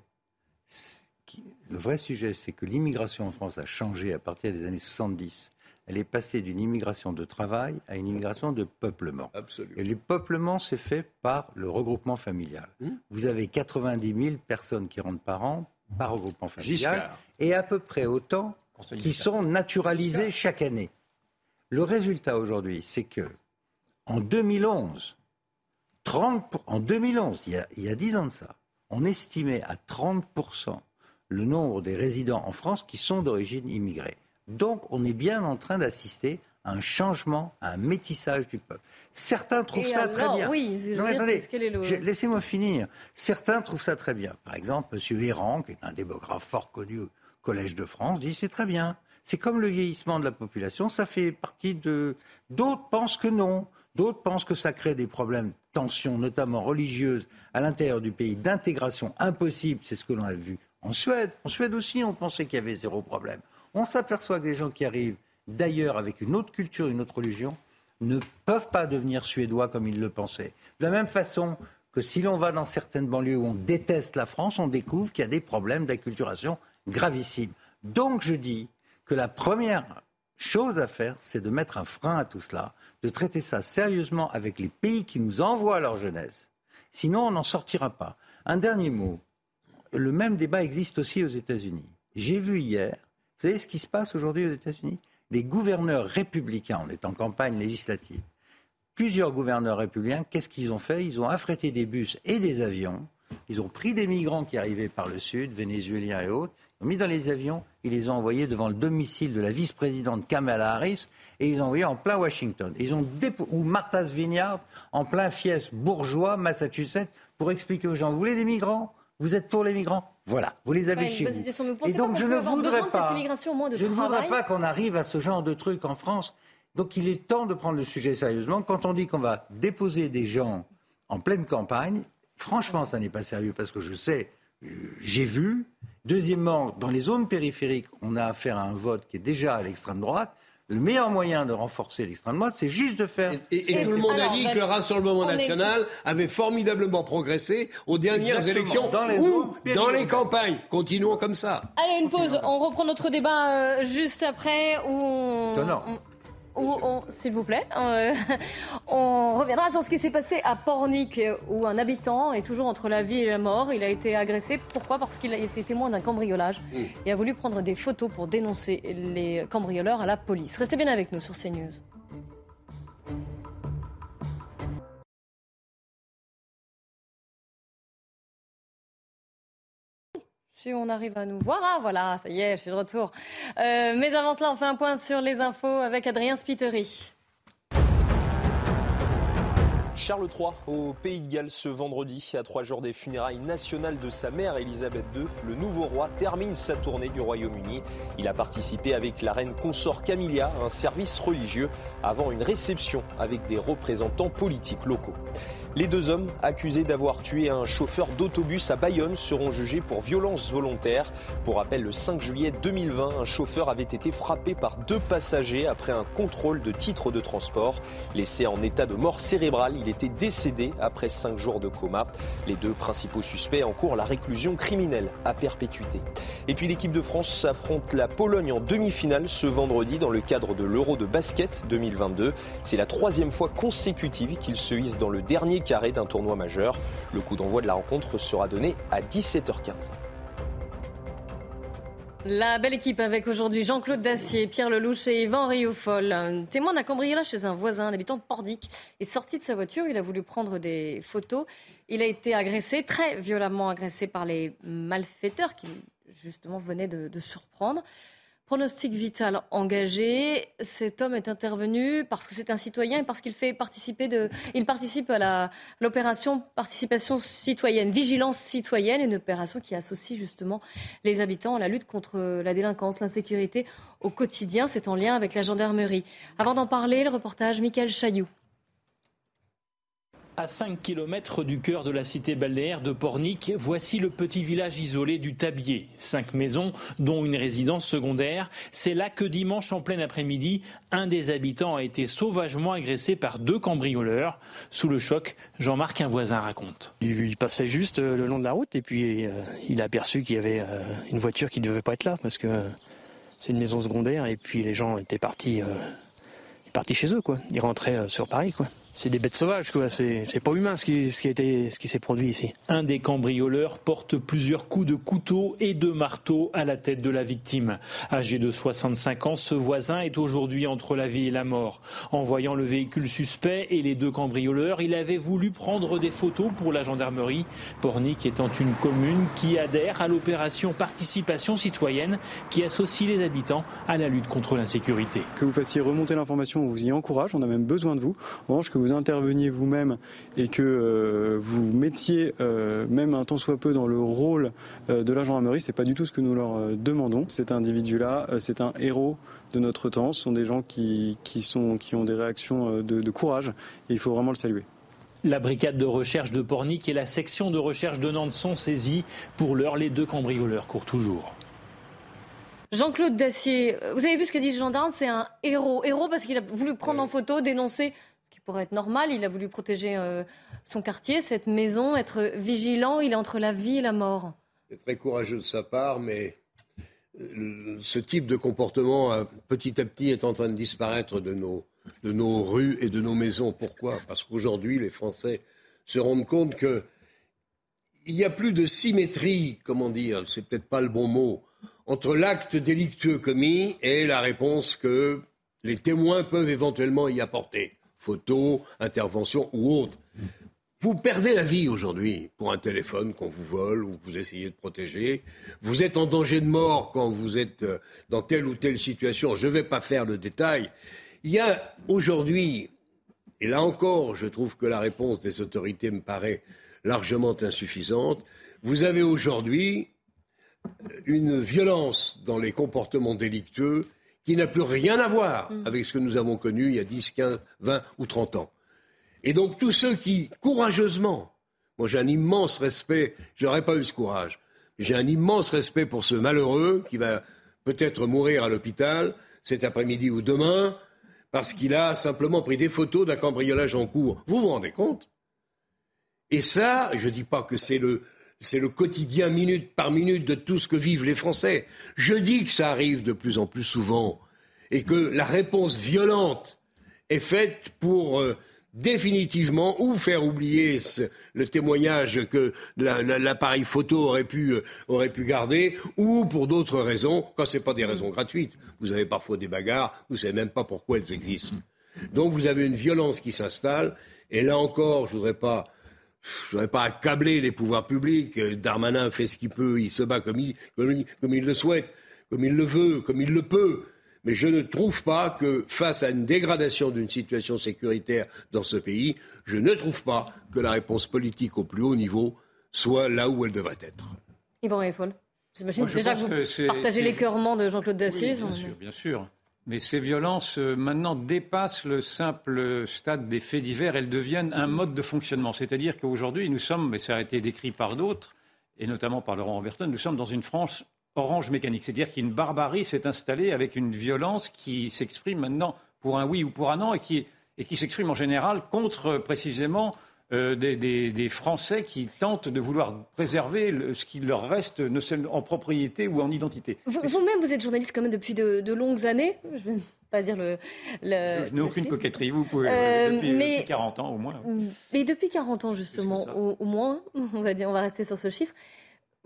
le vrai sujet, c'est que l'immigration en France a changé à partir des années 70 elle est passée d'une immigration de travail à une immigration de peuplement. Absolument. Et le peuplement s'est fait par le regroupement familial. Mmh. Vous avez 90 000 personnes qui rentrent par an par regroupement familial et à peu près autant qui sont naturalisées chaque année. Le résultat aujourd'hui, c'est que en 2011, 30 en 2011, il y, a, il y a 10 ans de ça, on estimait à 30% le nombre des résidents en France qui sont d'origine immigrée. Donc on est bien en train d'assister à un changement, à un métissage du peuple. Certains trouvent ça très bien. Oui, non, attendez, laissez-moi finir. Certains trouvent ça très bien. Par exemple, M. Véran, qui est un démographe fort connu Collège de France, dit c'est très bien. C'est comme le vieillissement de la population, ça fait partie de. D'autres pensent que non. D'autres pensent que ça crée des problèmes, tensions, notamment religieuses, à l'intérieur du pays, d'intégration impossible. C'est ce que l'on a vu en Suède. En Suède aussi, on pensait qu'il y avait zéro problème on s'aperçoit que les gens qui arrivent d'ailleurs avec une autre culture, une autre religion, ne peuvent pas devenir suédois comme ils le pensaient. De la même façon que si l'on va dans certaines banlieues où on déteste la France, on découvre qu'il y a des problèmes d'acculturation gravissimes. Donc je dis que la première chose à faire, c'est de mettre un frein à tout cela, de traiter ça sérieusement avec les pays qui nous envoient leur jeunesse. Sinon, on n'en sortira pas. Un dernier mot. Le même débat existe aussi aux États-Unis. J'ai vu hier vous savez ce qui se passe aujourd'hui aux États-Unis? Les gouverneurs républicains, on est en campagne législative, plusieurs gouverneurs républicains, qu'est-ce qu'ils ont fait? Ils ont affrété des bus et des avions. Ils ont pris des migrants qui arrivaient par le sud, vénézuéliens et autres, ils ont mis dans les avions, ils les ont envoyés devant le domicile de la vice-présidente Kamala Harris et ils ont envoyé en plein Washington. Ils ont ou Martha's Vineyard en plein fief bourgeois, Massachusetts, pour expliquer aux gens, vous voulez des migrants? Vous êtes pour les migrants? Voilà, vous les avez chez vous. Et donc je ne voudrais pas, je ne voudrais pas qu'on arrive à ce genre de truc en France. Donc il est temps de prendre le sujet sérieusement. Quand on dit qu'on va déposer des gens en pleine campagne, franchement, ça n'est pas sérieux parce que je sais, euh, j'ai vu. Deuxièmement, dans les zones périphériques, on a affaire à un vote qui est déjà à l'extrême droite le meilleur moyen de renforcer l'extrême droite, c'est juste de faire. Et, tout le monde a dit que le Rassemblement national avait formidablement progressé aux dernières élections dans les, ou dans les campagnes. Continuons comme ça. Allez, une pause. On reprend notre débat euh, juste après où on, s'il vous plaît, euh, on reviendra sur ce qui s'est passé à Pornic, où un habitant est toujours entre la vie et la mort. Il a été agressé. Pourquoi? Parce qu'il a été témoin d'un cambriolage et a voulu prendre des photos pour dénoncer les cambrioleurs à la police. Restez bien avec nous sur CNews. On arrive à nous voir. Ah voilà, ça y est, je suis de retour. Euh, mais avant cela, on fait un point sur les infos avec Adrien Spiteri. Charles III au Pays de Galles ce vendredi, à trois jours des funérailles nationales de sa mère Elisabeth II. Le nouveau roi termine sa tournée du Royaume-Uni. Il a participé avec la reine consort Camilla à un service religieux avant une réception avec des représentants politiques locaux. Les deux hommes accusés d'avoir tué un chauffeur d'autobus à Bayonne seront jugés pour violence volontaire. Pour rappel, le 5 juillet 2020, un chauffeur avait été frappé par deux passagers après un contrôle de titre de transport. Laissé en état de mort cérébrale, il était décédé après cinq jours de coma. Les deux principaux suspects encourent la réclusion criminelle à perpétuité. Et puis l'équipe de France affronte la Pologne en demi-finale ce vendredi dans le cadre de l'Euro de basket 2022. C'est la troisième fois consécutive qu'il se hisse dans le dernier carré d'un tournoi majeur. Le coup d'envoi de la rencontre sera donné à 17h15. La belle équipe avec aujourd'hui Jean-Claude Dacier, Pierre Lelouch et Yvan Rioufol. Témoin d'un cambriolage chez un voisin, un habitant de Pordic, est sorti de sa voiture. Il a voulu prendre des photos. Il a été agressé, très violemment agressé par les malfaiteurs qui justement venaient de surprendre. Pronostic vital engagé. Cet homme est intervenu parce que c'est un citoyen et parce qu'il fait participer de, il participe à l'opération participation citoyenne, vigilance citoyenne, une opération qui associe justement les habitants à la lutte contre la délinquance, l'insécurité au quotidien. C'est en lien avec la gendarmerie. Avant d'en parler, le reportage Michael Chailloux à 5 km du cœur de la cité balnéaire de Pornic, voici le petit village isolé du Tabier. Cinq maisons, dont une résidence secondaire. C'est là que dimanche en plein après-midi, un des habitants a été sauvagement agressé par deux cambrioleurs. Sous le choc, Jean-Marc, un voisin, raconte. Il passait juste euh, le long de la route et puis euh, il a aperçu qu'il y avait euh, une voiture qui ne devait pas être là parce que c'est une maison secondaire et puis les gens étaient partis, partis chez eux. Quoi. Ils rentraient sur Paris. Quoi c'est des bêtes sauvages, quoi. C'est, pas humain ce qui, ce qui, ce qui s'est produit ici. Un des cambrioleurs porte plusieurs coups de couteau et de marteau à la tête de la victime. Âgé de 65 ans, ce voisin est aujourd'hui entre la vie et la mort. En voyant le véhicule suspect et les deux cambrioleurs, il avait voulu prendre des photos pour la gendarmerie. Pornic étant une commune qui adhère à l'opération participation citoyenne qui associe les habitants à la lutte contre l'insécurité. Que vous fassiez remonter l'information, on vous y encourage, on a même besoin de vous. En revanche, que vous interveniez vous-même et que euh, vous mettiez euh, même un temps soit peu dans le rôle euh, de la gendarmerie, c'est pas du tout ce que nous leur demandons. Cet individu-là, c'est un héros de notre temps. Ce sont des gens qui, qui, sont, qui ont des réactions de, de courage et il faut vraiment le saluer. La brigade de recherche de Pornic et la section de recherche de Nantes sont saisies. Pour l'heure, les deux cambrioleurs courent toujours. Jean-Claude Dacier, vous avez vu ce qu'a dit ce gendarme? C'est un héros. Héros parce qu'il a voulu prendre en photo, dénoncer pour être normal. Il a voulu protéger euh, son quartier, cette maison, être vigilant. Il est entre la vie et la mort. C'est très courageux de sa part, mais euh, ce type de comportement, euh, petit à petit, est en train de disparaître de nos, de nos rues et de nos maisons. Pourquoi? Parce qu'aujourd'hui, les Français se rendent compte que il n'y a plus de symétrie, comment dire, c'est peut-être pas le bon mot, entre l'acte délictueux commis et la réponse que les témoins peuvent éventuellement y apporter photos, interventions ou autres. Vous perdez la vie aujourd'hui pour un téléphone qu'on vous vole ou que vous essayez de protéger. Vous êtes en danger de mort quand vous êtes euh, dans telle ou telle situation. Je ne vais pas faire le détail. Il y a aujourd'hui, et là encore, je trouve que la réponse des autorités me paraît largement insuffisante. Vous avez aujourd'hui une violence dans les comportements délictueux qui n'a plus rien à voir mm. avec ce que nous avons connu il y a 10, 15, 20 ou 30 ans. Et donc tous ceux qui, courageusement, moi j'ai un immense respect, j'aurais pas eu ce courage, j'ai un immense respect pour ce malheureux qui va peut-être mourir à l'hôpital cet après-midi ou demain, parce qu'il a simplement pris des photos d'un cambriolage en cours. Vous vous rendez compte? Et ça, je ne dis pas que c'est le, c'est le quotidien minute par minute de tout ce que vivent les Français. Je dis que ça arrive de plus en plus souvent et que la réponse violente est faite pour euh, définitivement ou faire oublier le témoignage que l'appareil photo aurait pu, euh, aurait pu garder, ou pour d'autres raisons, quand ce pas des raisons gratuites. Vous avez parfois des bagarres, vous ne savez même pas pourquoi elles existent. Donc vous avez une violence qui s'installe, et là encore, je ne voudrais pas je voudrais pas accabler les pouvoirs publics. Darmanin fait ce qu'il peut, il se bat comme il, comme il, le souhaite, comme il le veut, comme il le peut. Mais je ne trouve pas que, face à une dégradation d'une situation sécuritaire dans ce pays, je ne trouve pas que la réponse politique au plus haut niveau soit là où elle devrait être. Yvan Eiffel, j'imagine déjà que vous partagez l'écœurement de Jean-Claude Dacier. bien sûr, bien sûr. Mais ces violences, euh, maintenant, dépassent le simple stade des faits divers. Elles deviennent un mode de fonctionnement. C'est-à-dire qu'aujourd'hui, nous sommes, mais ça a été décrit par d'autres, et notamment par Laurent Roberton, nous sommes dans une France orange mécanique. C'est-à-dire qu'une barbarie s'est installée avec une violence qui s'exprime maintenant pour un oui ou pour un non et qui, et qui s'exprime en général contre précisément euh, des, des, des, Français qui tentent de vouloir préserver le, ce qui leur reste en propriété ou en identité. Vous-même, vous, êtes journaliste quand même depuis de, de longues années. Je vais pas dire le. le je, n'ai aucune coquetterie, vous pouvez. Euh, depuis, mais, depuis, 40 ans au moins. Mais depuis 40 ans, justement, au, au, moins, on va, dire, on va rester sur ce chiffre.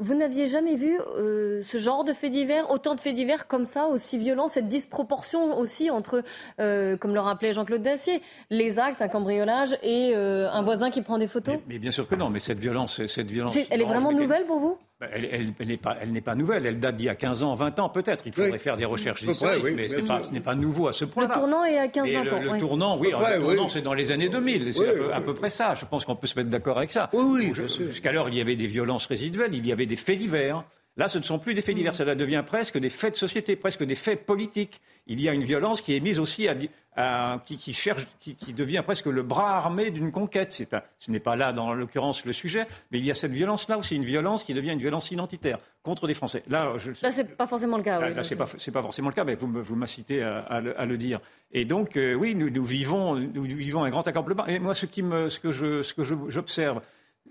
Vous n'aviez jamais vu euh, ce genre de faits divers, autant de faits divers comme ça, aussi violents, cette disproportion aussi entre, euh, comme le rappelait Jean-Claude Dacier, les actes, un cambriolage et euh, un voisin qui prend des photos? Mais, mais, bien sûr que non, mais cette violence, cette violence. elle est vraiment nouvelle pour vous? Bah, elle, n'est pas, pas, nouvelle. Elle date d'il y a 15 ans, 20 ans peut-être. Il faudrait faire des recherches historiques, mais pas, ce n'est pas nouveau à ce point-là. Le tournant est à 15-20 ans. Le, tournant, oui, le tournant, c'est dans les années 2000. C'est à, peu près ça. Je pense qu'on peut se mettre d'accord avec ça. Oui, oui. Jusqu'alors, il y avait des violences résiduelles, il y avait des faits divers. Là, ce ne sont plus des faits divers, cela devient presque des faits de société, presque des faits politiques. Il y a une violence qui est mise aussi à, qui, cherche, qui, devient presque le bras armé d'une conquête. ce n'est pas là, dans l'occurrence, le sujet, mais il y a cette violence-là aussi, une violence qui devient une violence identitaire contre des Français. Là, je, là c'est pas forcément le cas. Là, oui, c'est pas, pas, forcément le cas, mais vous, vous m'incitez à, le, à, le, dire. Et donc, euh, oui, nous, nous, vivons, nous vivons un grand accamplement. Et moi, ce, qui me, ce que j'observe,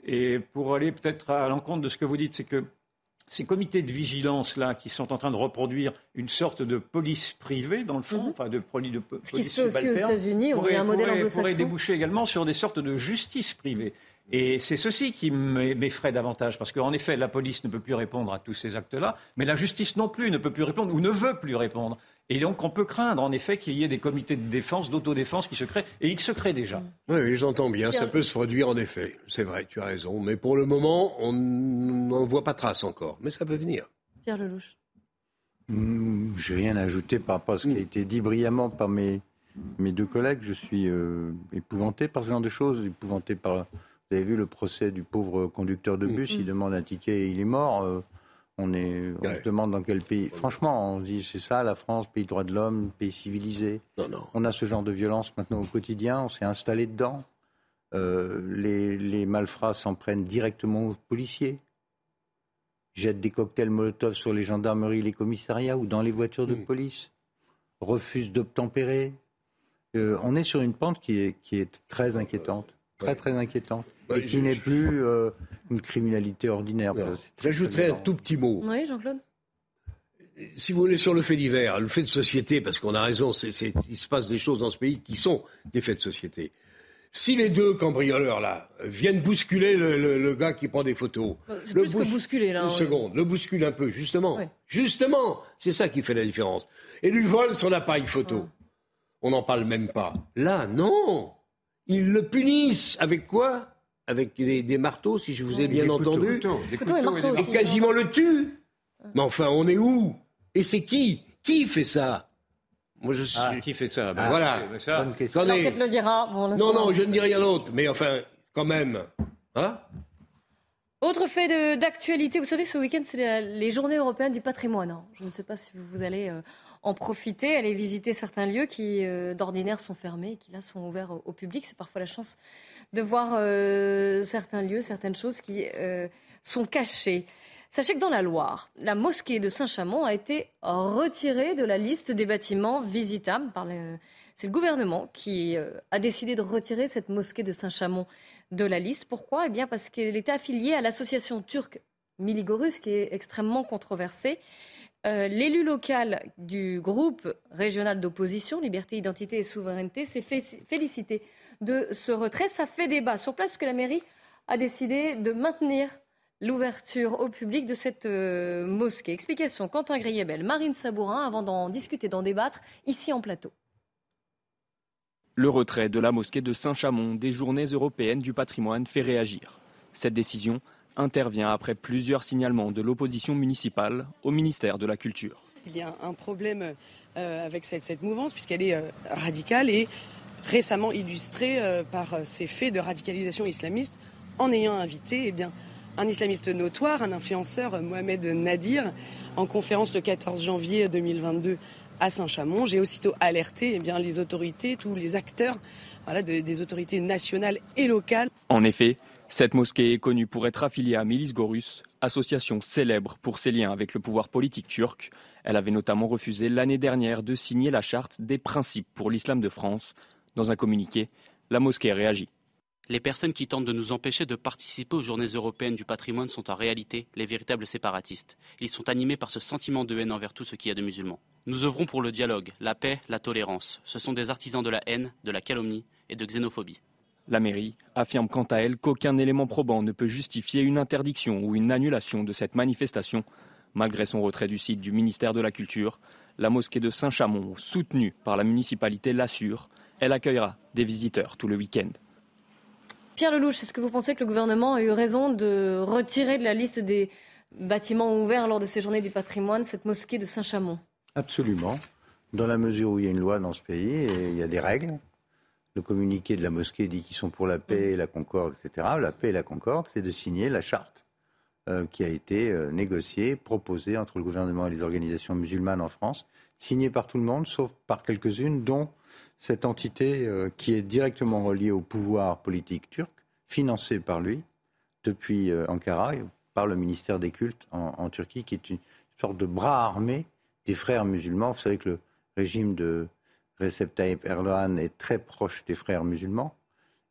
et pour aller peut-être à l'encontre de ce que vous dites, c'est que ces comités de vigilance-là, qui sont en train de reproduire une sorte de police privée, dans le fond, mhm. enfin de, police de Ce qui se fait aussi aux États-Unis, on a un modèle anglo-saxon. pourrait déboucher également sur des sortes de justice privée. Et c'est ceci qui m'effraie davantage, parce qu'en effet, la police ne peut plus répondre à tous ces actes-là, mais la justice non plus ne peut plus répondre ou ne veut plus répondre. Et donc, on peut craindre, en effet, qu'il y ait des comités de défense, d'autodéfense qui se créent. Et ils se créent déjà. Oui, j'entends bien. Ça peut se produire, en effet. C'est vrai, tu as raison. Mais pour le moment, on n'en voit pas trace encore. Mais ça peut venir. Pierre Lelouch. Mmh, J'ai rien à ajouter par rapport à ce qui a été dit brillamment par mes, mes deux collègues. Je suis euh, épouvanté par ce genre de choses. Épouvanté par. Vous avez vu le procès du pauvre conducteur de bus. Mmh. Il demande un ticket et il est mort. Euh, on, est, on se demande dans quel pays. Franchement, on dit c'est ça la France, pays droit de l'homme, pays civilisé. Non, non. On a ce genre de violence maintenant au quotidien, on s'est installé dedans. Euh, les, les, malfrats s'en prennent directement aux policiers, jettent des cocktails Molotov sur les gendarmeries, les commissariats ou dans les voitures de hmm. police, refusent d'obtempérer. Euh, on est sur une pente qui est, qui est très inquiétante, très très inquiétante, et qui n'est plus euh, une criminalité ordinaire. J'ajouterais un tout petit mot. Oui, Jean-Claude si vous voulez, sur le fait divers, le fait de société, parce qu'on a raison, il se passe des choses dans ce pays qui sont des faits de société. Si les deux cambrioleurs là viennent bousculer le, gars qui prend des photos, le bousculer là. Une seconde, le bouscule un peu, justement, justement, c'est ça qui fait la différence. Et lui vole son appareil photo. On n'en parle même pas. Là, non, ils le punissent avec quoi? Avec des, marteaux, si je vous ai bien entendu. et, quasiment le tue. Mais enfin, on est où? Et c'est qui? Qui fait ça? Moi, je suis... Ah, qui fait ça? Ben, Voilà. Ça, le dira. non, non, je ne dis rien d'autre. Mais enfin, quand même. Hein? Autre fait d'actualité, vous savez, ce week-end, c'est les journées européennes du patrimoine. Hein. Je ne sais pas si vous allez euh, en profiter, aller visiter certains lieux qui, euh, d'ordinaire, sont fermés et qui, là, sont ouverts au public. C'est parfois la chance de voir euh, certains lieux, certaines choses qui euh, sont cachées. Sachez que dans la Loire, la mosquée de Saint-Chamond a été retirée de la liste des bâtiments visitables. Par C'est le gouvernement qui euh, a décidé de retirer cette mosquée de Saint-Chamond de la liste. Pourquoi? Eh bien parce qu'elle était affiliée à l'association turque Miligorus, qui est extrêmement controversée. L'élu local du groupe régional d'opposition, Liberté, Identité et Souveraineté, s'est félicité de ce retrait. Ça fait débat sur place que la mairie a décidé de maintenir l'ouverture au public de cette euh, mosquée. Explication Quentin Griebel, Marine Sabourin, avant d'en discuter, d'en débattre, ici en plateau. Le retrait de la mosquée de Saint-Chamond des journées européennes du patrimoine fait réagir. Cette décision intervient après plusieurs signalements de l'opposition municipale au ministère de la Culture. Il y a un problème euh, avec cette, mouvance puisqu'elle est euh, radicale et récemment illustré euh, par euh, ces faits de radicalisation islamiste en ayant invité eh bien, un islamiste notoire, un influenceur, Mohamed Nadir, en conférence le 14 janvier 2022 à Saint-Chamond. J'ai aussitôt alerté eh bien, les autorités, tous les acteurs voilà, des autorités nationales et locales. En effet, cette mosquée est connue pour être affiliée à Milis Gorus, association célèbre pour ses liens avec le pouvoir politique turc. Elle avait notamment refusé l'année dernière de signer la charte des principes pour l'islam de France. Dans un communiqué, la mosquée réagit. Les personnes qui tentent de nous empêcher de participer aux journées européennes du patrimoine sont en réalité les véritables séparatistes. Ils sont animés par ce sentiment de haine envers tout ce qui y a de musulmans. Nous œuvrons pour le dialogue, la paix, la tolérance. Ce sont des artisans de la haine, de la calomnie et de xénophobie. La mairie affirme quant à elle qu'aucun élément probant ne peut justifier une interdiction ou une annulation de cette manifestation. Malgré son retrait du site du ministère de la Culture, la mosquée de Saint-Chamond, soutenue par la municipalité, l'assure. Elle accueillera des visiteurs tout le week-end. Pierre Lelouch, est-ce que vous pensez que le gouvernement a eu raison de retirer de la liste des bâtiments ouverts lors de ces journées du patrimoine cette mosquée de Saint-Chamond? Absolument. Dans la mesure où il y a une loi dans ce pays et il y a des règles. Le communiqué de la mosquée dit qu'ils sont pour la paix, la concorde, etc. La paix et la concorde, c'est de signer la charte euh, qui a été euh, négociée, proposée entre le gouvernement et les organisations musulmanes en France, signée par tout le monde, sauf par quelques-unes, dont cette entité euh, qui est directement reliée au pouvoir politique turc, financée par lui depuis Ankara, par le ministère des cultes en, Turquie, qui est une sorte de bras armé des frères musulmans. Vous savez que le régime de Recep Tayyip Erdogan est très proche des frères musulmans.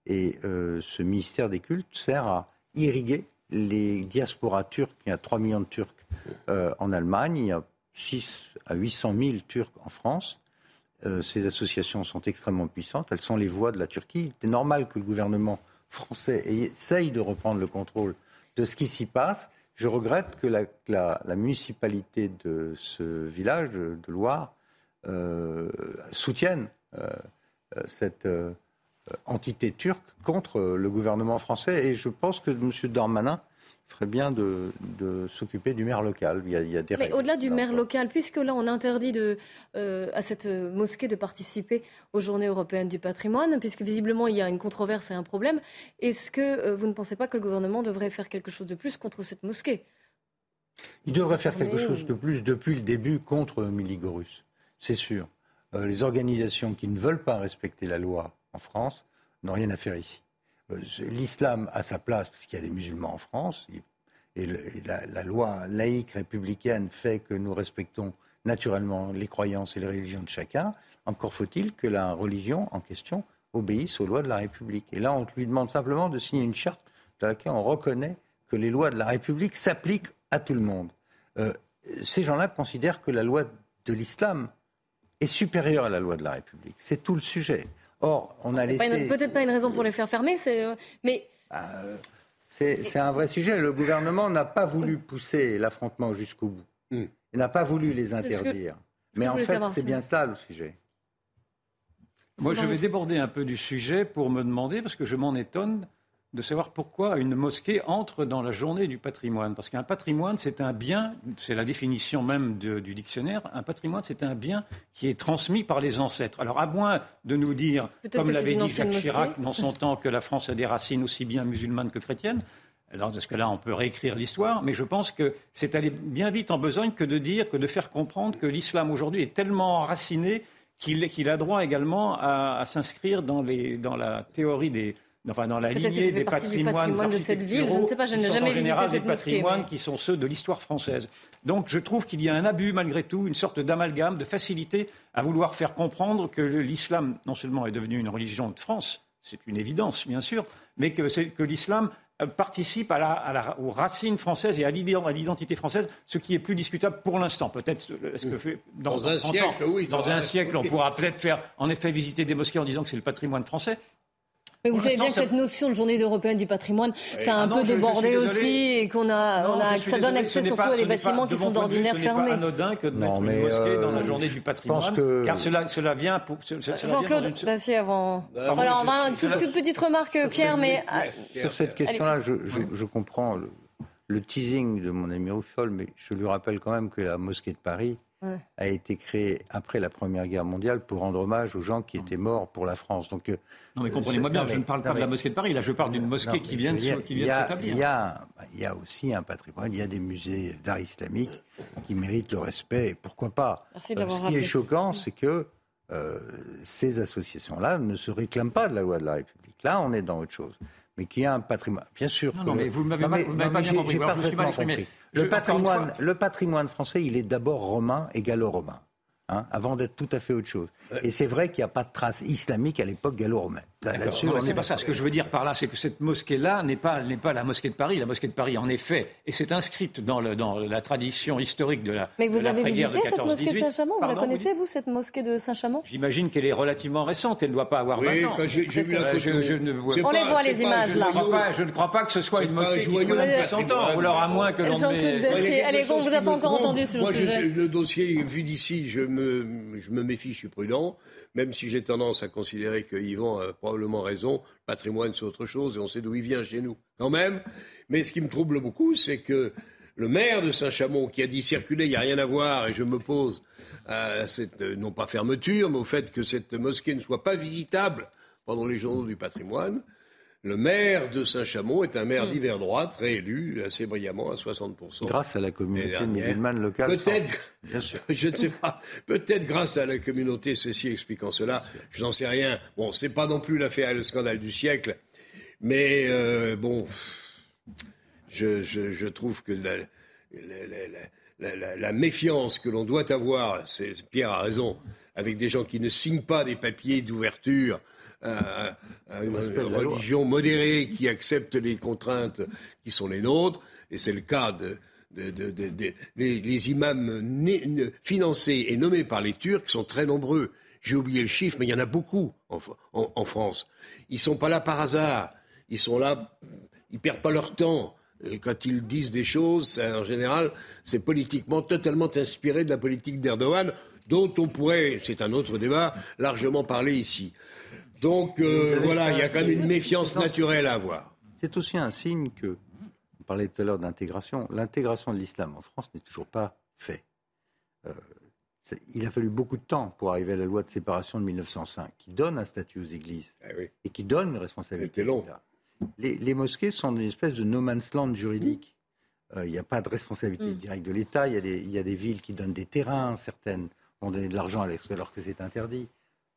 Et ce ministère des cultes sert à irriguer les diasporas turques. Il y a 3 millions de Turcs en Allemagne, il y a 6 à 800 000 Turcs en France. Euh, ces associations sont extrêmement puissantes, elles sont les voix de la Turquie. C'est normal que le gouvernement français essaye de reprendre le contrôle de ce qui s'y passe. Je regrette que la, municipalité de ce village de Loire euh, soutienne euh, cette entité turque contre le gouvernement français. Et je pense que M. Dormanin ferait bien de, s'occuper du maire local. Il y a, des Mais au-delà du maire local, puisque là on interdit de, euh, à cette mosquée de participer aux Journées européennes du patrimoine, puisque visiblement il y a une controverse et un problème, est-ce que euh, vous ne pensez pas que le gouvernement devrait faire quelque chose de plus contre cette mosquée? Il devrait faire quelque chose de plus depuis le début contre Miligorus, c'est sûr. Euh, les organisations qui ne veulent pas respecter la loi en France n'ont rien à faire ici. Euh, l'islam a sa place parce qu'il y a des musulmans en France. Et la, loi laïque républicaine fait que nous respectons naturellement les croyances et les religions de chacun. Encore faut-il que la religion en question obéisse aux lois de la République. Et là, on lui demande simplement de signer une charte dans laquelle on reconnaît que les lois de la République s'appliquent à tout le monde. Euh, ces gens-là considèrent que la loi de l'islam est supérieure à la loi de la République. C'est tout le sujet. Or, on a laissé. Peut-être pas une raison pour les faire fermer, euh, mais. Bah, euh, c'est un vrai sujet. Le gouvernement n'a pas voulu pousser l'affrontement jusqu'au bout. Hmm. Il n'a pas voulu les interdire. mais en fait, c'est bien ça le sujet. Moi, je vais déborder un peu du sujet pour me demander, parce que je m'en étonne, de savoir pourquoi une mosquée entre dans la journée du patrimoine. Parce qu'un patrimoine, c'est un bien, c'est la définition même du dictionnaire, un patrimoine, c'est un bien qui est transmis par les ancêtres. Alors, à moins de nous dire, comme l'avait dit Jacques Chirac dans son temps, que la France a des racines aussi bien musulmanes que chrétiennes, alors, dans ce cas-là, on peut réécrire l'histoire, mais je pense que c'est aller bien vite en besogne que de dire, que de faire comprendre que l'islam aujourd'hui est tellement enraciné qu'il a droit également à, s'inscrire dans, dans la théorie des, enfin dans la lignée des patrimoines de cette ville. Je ne sais pas, je n'ai jamais en général des patrimoines qui sont ceux de l'histoire française. Donc je trouve qu'il y a un abus malgré tout, une sorte d'amalgame, de facilité à vouloir faire comprendre que l'islam non seulement est devenu une religion de France, c'est une évidence bien sûr, mais que, que l'islam euh, participe à la, à la, aux racines françaises et à l'identité française, ce qui est plus discutable pour l'instant. Peut-être, est-ce que dans, dans un siècle, oui, dans un siècle, on pourra peut-être faire, en effet, visiter des mosquées en disant que c'est le patrimoine français. Mais vous savez bien que cette notion de journée européenne du patrimoine, ça a un ah peu débordé aussi et qu'on a, on a ça donne accès surtout à des bâtiments qui sont d'ordinaire fermés. Ce n'est pas anodin que de mettre une mosquée dans la euh, journée du patrimoine, que... car cela, cela vient pour... Jean-Claude une... avant... Bah, Alors, on va une toute, petite remarque, Pierre, mais... Sur cette question-là, je, je, comprends le, le, teasing de mon ami Ruffol, mais je lui rappelle quand même que la mosquée de Paris Ouais. a été créée après la Première Guerre mondiale pour rendre hommage aux gens qui étaient morts pour la France. Donc, euh, Non, mais comprenez-moi bien, non, je ne parle non, pas de la mosquée de Paris, là je parle d'une mosquée qui vient de, dire, qui il vient y de a- s'établir. Il y, a, il y a aussi un patrimoine, il y a des musées d'art islamique qui méritent le respect. et Pourquoi pas Merci de Euh, Ce qui rappelé. est choquant, c'est que euh, ces associations-là ne se réclament pas de la loi de la République. Là, on est dans autre chose. Mais qui a un patrimoine. Bien sûr. Non, que non, le- mais vous m'avez m'avez non, pas bien compris. j'ai Alors, je me suis mal parfaitement exprimé. compris. Je- Le patrimoine, fois- le patrimoine français, il est d'abord romain et gallo-romain. Hein, avant d'être tout à fait autre chose. Et c'est vrai qu'il n'y a pas de trace islamique à l'époque gallo-romaine. Là-dessus, c'est est pas ça. Ce que je veux dire par là, c'est que cette mosquée-là n'est pas, n'est pas la mosquée de Paris. La mosquée de Paris, en effet, et c'est inscrite dans, le, dans la tradition historique de la. Mais vous de l'avez l'après-guerre visité, cette mosquée de 14-18. Saint-Chamond? Vous la connaissez, vous, cette mosquée de Saint-Chamond? J'imagine qu'elle est relativement récente. Elle ne doit pas avoir Oui, 20 ans. quand j'ai- j'ai vu la Euh, photo. Je, je ne On les pas- voit, les images, là. Je ne crois pas- je ne crois pas que ce soit C'est une mosquée qui soit de de 100 ans. Ou alors à moins que l'on. Moi, Allez, on vous a pas encore entendu sur le Moi, je- sujet. le dossier vu d'ici, je me, je me méfie, je suis prudent, même si j'ai tendance à considérer que Yvan a probablement raison. Le patrimoine, c'est autre chose et on sait d'où il vient chez nous, quand même. Mais ce qui me trouble beaucoup, c'est que le maire de Saint-Chamond, qui a dit circuler, il n'y a rien à voir, et je m'oppose à cette, non pas fermeture, mais au fait que cette mosquée ne soit pas visitable pendant les journaux du patrimoine, le maire de Saint-Chamond est un maire d'hiver droite, réélu assez brillamment à 60%. Grâce à la communauté musulmane locale. Peut-être, sans- Bien sûr. je ne sais pas, peut-être grâce à la communauté, ceci expliquant cela, je n'en sais rien. Bon, c'est pas non plus l'affaire, le scandale du siècle, mais euh, bon, je, je, je trouve que la, la, la- la- la- la méfiance que l'on doit avoir, c'est Pierre a raison, avec des gens qui ne signent pas des papiers d'ouverture à, à une religion modérée qui accepte les contraintes qui sont les nôtres, et c'est le cas de, de- de- les, les imams né- ne- financés et nommés par les Turcs sont très nombreux. J'ai oublié le chiffre, mais il y en a beaucoup en, en- en France. Ils sont pas là par hasard. Ils sont là, ils perdent pas leur temps. Et quand ils disent des choses, en général, c'est politiquement totalement inspiré de la politique d'Erdogan, dont on pourrait, c'est un autre débat, largement parler ici. Donc euh, voilà, il y a quand même une méfiance naturelle à avoir. C'est aussi un signe que, on parlait tout à l'heure d'intégration, l'intégration de l'islam en France n'est toujours pas faite. Euh, il a fallu beaucoup de temps pour arriver à la loi de séparation de 1905, qui donne un statut aux églises Ah oui. et qui donne une responsabilité. C'était long. Les, les mosquées sont une espèce de no man's land juridique. Euh, Il n'y a pas de responsabilité Mm. directe de l'État. Il y, a des- il y a des villes qui donnent des terrains, certaines vont donner de l'argent alors que c'est interdit.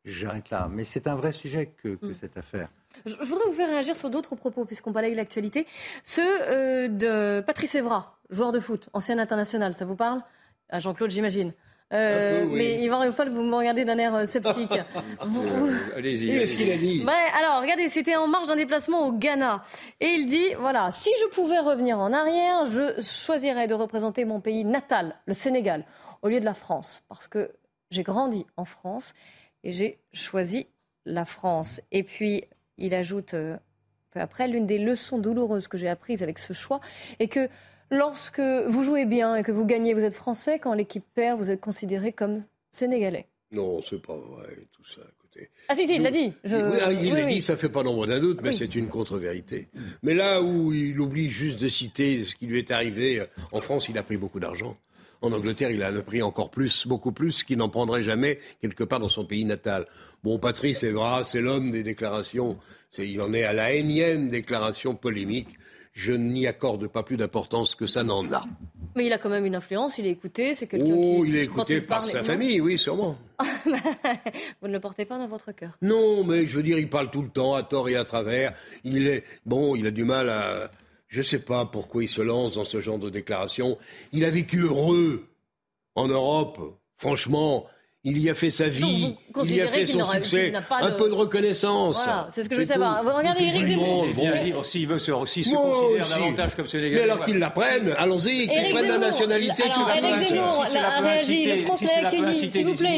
J'arrête là. Mais c'est un vrai sujet que, que Mm. cette affaire. Je je voudrais vous faire réagir sur d'autres propos, puisqu'on parlait de l'actualité. Ceux euh, de Patrice Evra, joueur de foot, ancien international, ça vous parle? À Jean-Claude, j'imagine. Euh, Un peu, oui. Mais Yvan Riofol, vous me regardez d'un air euh, sceptique. Euh, Allez-y. Qu'est-ce qu'il a dit? Ouais, alors regardez, c'était en marge d'un déplacement au Ghana. Et il dit, voilà, si je pouvais revenir en arrière, je choisirais de représenter mon pays natal, le Sénégal, au lieu de la France. Parce que j'ai grandi en France et j'ai choisi la France. Et puis, il ajoute, euh, peu après, l'une des leçons douloureuses que j'ai apprises avec ce choix est que lorsque vous jouez bien et que vous gagnez, vous êtes français. Quand l'équipe perd, vous êtes considéré comme sénégalais. Non, c'est pas vrai, tout ça. Écoutez. Ah si, si, il l'a dit. Je- Oui, ah, il oui, l'a oui. dit, ça fait pas nombre d'un doute, mais c'est une contre-vérité. Mais là où il oublie juste de citer ce qui lui est arrivé, euh, en France, il a pris beaucoup d'argent. En Angleterre, il en a pris encore plus, beaucoup plus, qu'il n'en prendrait jamais quelque part dans son pays natal. Bon, Patrice Evra, c'est l'homme des déclarations. C'est- il en est à la énième déclaration polémique. Je n'y accorde pas plus d'importance que ça n'en a. Mais il a quand même une influence, il est écouté, c'est quelqu'un Oh, qui... il est écouté par parle- sa non famille, oui, sûrement. Vous ne le portez pas dans votre cœur. Non, mais je veux dire, il parle tout le temps, à tort et à travers. Il est bon, il a du mal à. Je sais pas pourquoi il se lance dans ce genre de déclaration. Il a vécu heureux en Europe. Franchement, il y a fait sa vie. vous il y a fait son succès. pas Un de- peu de reconnaissance. Voilà, c'est ce que je veux savoir. Vous regardez Éric Zemmour. bon. dire, s'il veut se, s'il se aussi. davantage comme Mais Sénégalais. alors voilà. qu'ils la prennent, allons-y, qu'ils Éric prennent la nationalité. alors, Éric. Zemmour, a réagi, le France l'a accueilli. S'il vous plaît,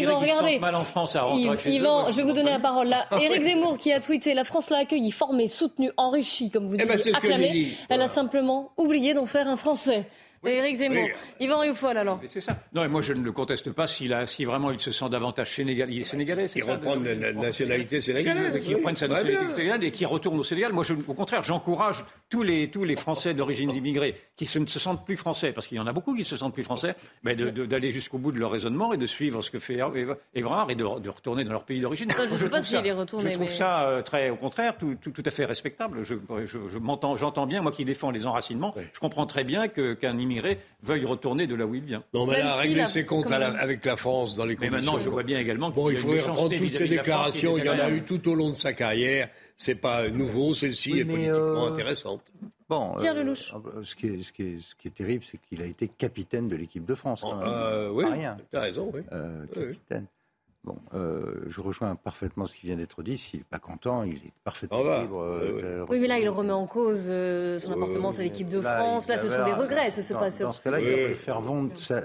chez eux, Yvan, je vais vous donner la parole. Là, Ah Éric. Zemmour qui a tweeté La France l'a accueilli, formé, soutenu, enrichi, comme vous Eh ben, j'ai acclamé. dit. Elle a simplement oublié d'en faire un Français. Éric Zemmour. Yvan Rioufol, alors. C'est ça. Non, et moi, je ne le conteste pas s'il a, si vraiment il se sent davantage sénégalais. Il est sénégalais, c'est Il ça reprend la la nationalité sénégalaise. Qui, qui reprenne sa Ouais, nationalité bien. sénégalaise et qui retourne au Sénégal. Moi, je, au contraire, j'encourage tous les, tous les Français d'origine immigrée qui se- ne se sentent plus français, parce qu'il y en a beaucoup qui se sentent plus français, mais de- de- d'aller jusqu'au bout de leur raisonnement et de suivre ce que fait Év- Évrard et de, de retourner dans leur pays d'origine. Enfin, je ne sais pas trouve s'il ça- est retourné, Je trouve mais- ça euh, très, au contraire, tout, tout- tout à fait respectable. Je, je- je m'entends, j'entends bien, moi qui défends les enracinements, je comprends très bien que- qu'un immigré veuille retourner de là où il vient. Non, mais là, régler ses comptes la- avec la France dans les Mais conditions. maintenant, je vois bien également Bon, qu'il il a faut reprendre toutes ces déclarations. Il y en a eu tout au long de sa carrière. C'est pas nouveau. Celle-ci est mais, politiquement euh, intéressante. Bon, Pierre euh, Lelouch. ce, qui est, ce, qui est, ce qui est terrible, c'est qu'il a été capitaine de l'équipe de France. quand même. Euh, oui, tu as raison, oui. Euh, Oui, oui. capitaine. Bon, euh, je rejoins parfaitement ce qui vient d'être dit. S'il n'est pas content, il est parfaitement Ça va. libre. euh, Oui, mais là, il remet en cause euh, son appartenance à l'équipe de France. Là, ce sont des regrets. Ce se dans, passe. dans ce cas-là, il devrait faire,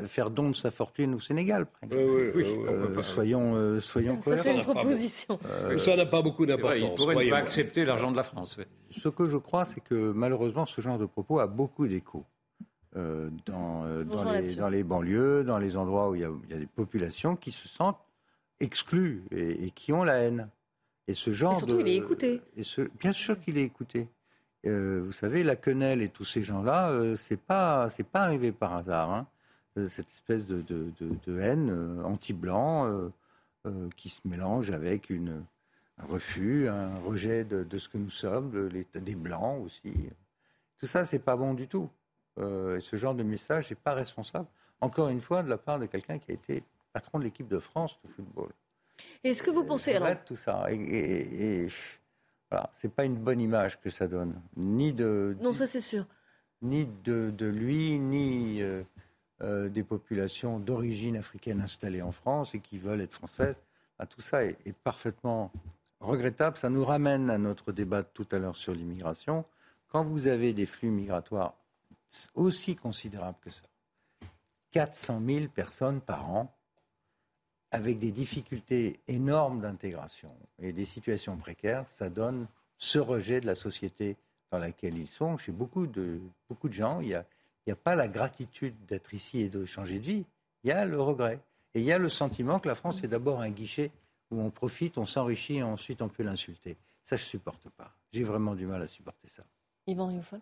faire don de sa fortune au Sénégal. par exemple. oui, Euh, soyons, euh, soyons Ça, cohérents. c'est une proposition. Euh, Ça n'a pas beaucoup d'importance. il pourrait ne pas accepter l'argent de la France. oui. Ce que je crois, c'est que malheureusement, ce genre de propos a beaucoup d'écho euh, dans, euh, les, là-dessus. dans les banlieues, dans les endroits où il y, a, il y a des populations qui se sentent exclues et, et qui ont la haine. Et ce genre Et surtout, de, il est écouté. et ce- bien sûr qu'il est écouté. Euh, vous savez, la quenelle et tous ces gens-là, euh, c'est pas, c'est pas arrivé par hasard. hein. Euh, cette espèce de, de- de- de haine anti-blanc qui se mélange avec une, un refus, un rejet de, ce que nous sommes, de l'état des blancs aussi. Tout ça, c'est pas bon du tout. Ce genre de message n'est pas responsable. Encore une fois, de la part de quelqu'un qui a été patron de l'équipe de France de football. Est-ce que vous pensez alors tout ça. Et, et- et- voilà, c'est pas une bonne image que ça donne, ni de, Non, ça c'est sûr. ni de, de lui, ni euh, euh, des populations d'origine africaine installées en France et qui veulent être françaises. Tout ça est, est parfaitement regrettable. Ça nous ramène à notre débat de tout à l'heure sur l'immigration. Quand vous avez des flux migratoires aussi considérables que ça, 400 000 personnes par an, avec des difficultés énormes d'intégration et des situations précaires, ça donne ce rejet de la société dans laquelle ils sont. Chez beaucoup de, beaucoup de gens, il n'y a, pas la gratitude d'être ici et de changer de vie, il y a le regret. Et il y a le sentiment que la France est d'abord un guichet où on profite, on s'enrichit et ensuite on peut l'insulter. Ça, je ne supporte pas. J'ai vraiment du mal à supporter ça.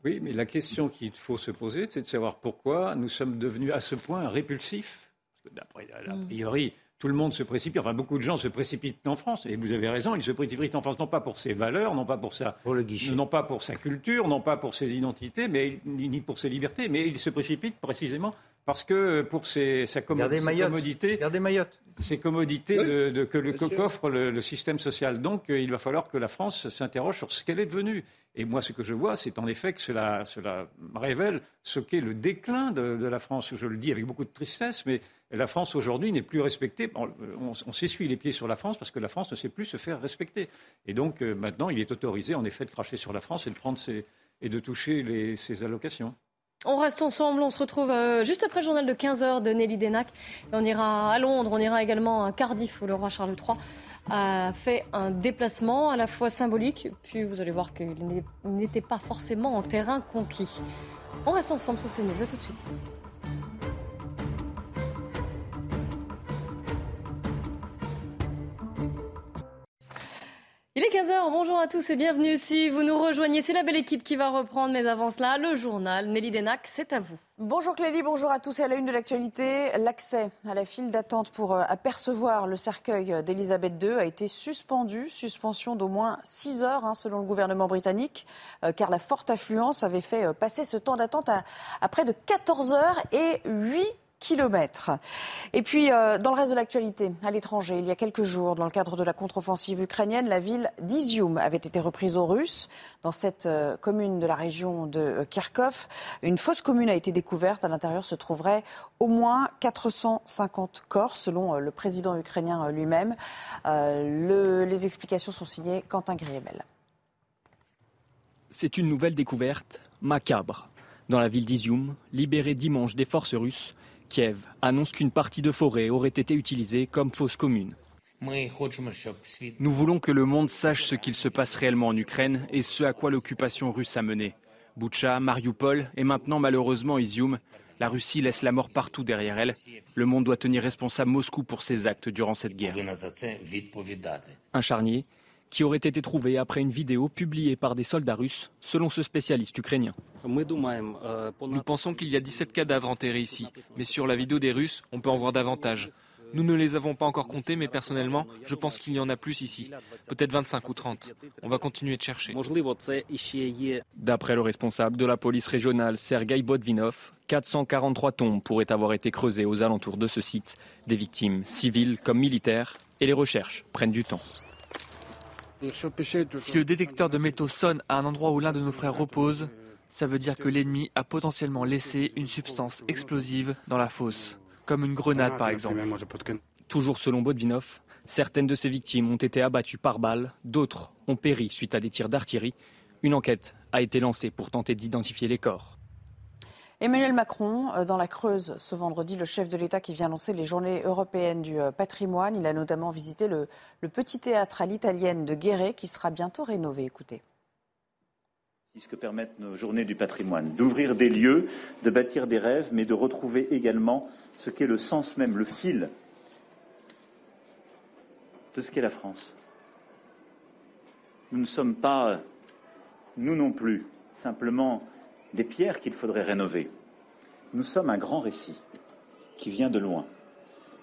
Oui, mais la question qu'il faut se poser, c'est de savoir pourquoi nous sommes devenus à ce point répulsifs. Parce que d'après, a Mm. priori, tout le monde se précipite, enfin beaucoup de gens se précipitent en France, et vous avez raison, ils se précipitent en France non pas pour ses valeurs, non pas pour sa, non pas pour sa culture, non pas pour ses identités, mais ni ni pour ses libertés, mais ils se précipitent précisément parce que pour sa, Regardez Regardez Mayotte. ces commodités Oui, de, de- que le- qu'offre le, le système social. Donc, euh, il va falloir que la France s'interroge sur ce qu'elle est devenue. Et moi, ce que je vois, c'est en effet que cela, cela révèle ce qu'est le déclin de, de la France. Je le dis avec beaucoup de tristesse, mais la France aujourd'hui n'est plus respectée. On, on- on s'essuie les pieds sur la France parce que la France ne sait plus se faire respecter. Et donc, euh, maintenant, il est autorisé, en effet, de cracher sur la France et de prendre ses, et de toucher les- ses allocations. On reste ensemble, on se retrouve euh, juste après le journal de 15h de Nelly Denac. On ira à Londres, on ira également à Cardiff où le roi Charles III a fait un déplacement à la fois symbolique, puis vous allez voir qu'il n'était pas forcément en terrain conquis. On reste ensemble sur CNews, à tout de suite. Il est 15h, bonjour à tous et bienvenue si vous nous rejoignez. C'est la belle équipe qui va reprendre, mais avant cela, le journal. Nelly Denac, c'est à vous. Bonjour Clélie, bonjour à tous. Et à la une de l'actualité, l'accès à la file d'attente pour euh, apercevoir le cercueil d'Elisabeth II a été suspendu. Suspension d'au moins 6 heures, hein, selon le gouvernement britannique, euh, car la forte affluence avait fait euh, passer ce temps d'attente à, près de 14 heures et 8 kilomètres. Et puis, euh, dans le reste de l'actualité, à l'étranger, il y a quelques jours, dans le cadre de la contre-offensive ukrainienne, la ville d'Izium avait été reprise aux Russes. Dans cette euh, commune de la région de euh, Kharkov, une fausse commune a été découverte. À l'intérieur se trouveraient au moins 450 corps, selon le président ukrainien lui-même. Le- les explications sont signées Quentin Griebel. C'est une nouvelle découverte macabre. Dans la ville d'Izium, libérée dimanche des forces russes, Kiev annonce qu'une partie de forêt aurait été utilisée comme fosse commune. Nous voulons que le monde sache ce qu'il se passe réellement en Ukraine et ce à quoi l'occupation russe a mené. Boutcha, Mariupol et maintenant malheureusement Izium, La Russie laisse la mort partout derrière elle. Le monde doit tenir responsable Moscou pour ses actes durant cette guerre. Un charnier qui aurait été trouvé après une vidéo publiée par des soldats russes, selon ce spécialiste ukrainien. Nous pensons qu'il y a 17 cadavres enterrés ici, mais sur la vidéo des Russes, on peut en voir davantage. Nous ne les avons pas encore comptés, mais personnellement, je pense qu'il y en a plus ici. Peut-être 25 ou 30. On va continuer de chercher. D'après le responsable de la police régionale, Sergei Bodvinov, 443 tombes pourraient avoir été creusées aux alentours de ce site, des victimes civiles comme militaires, et les recherches prennent du temps. Si le détecteur de métaux sonne à un endroit où l'un de nos frères repose, ça veut dire que l'ennemi a potentiellement laissé une substance explosive dans la fosse, comme une grenade par exemple. Toujours selon Bodvinov, certaines de ces victimes ont été abattues par balles, d'autres ont péri suite à des tirs d'artillerie. Une enquête a été lancée pour tenter d'identifier les corps. Emmanuel Macron, euh, dans la Creuse, ce vendredi, le chef de l'État qui vient lancer les journées européennes du euh, patrimoine. Il a notamment visité le, petit théâtre à l'italienne de Guéret qui sera bientôt rénové. Écoutez. C'est ce que permettent nos journées du patrimoine, d'ouvrir des lieux, de bâtir des rêves, mais de retrouver également ce qu'est le sens même, le fil de ce qu'est la France. Nous ne sommes pas, nous non plus, simplement des pierres qu'il faudrait rénover. Nous sommes un grand récit qui vient de loin,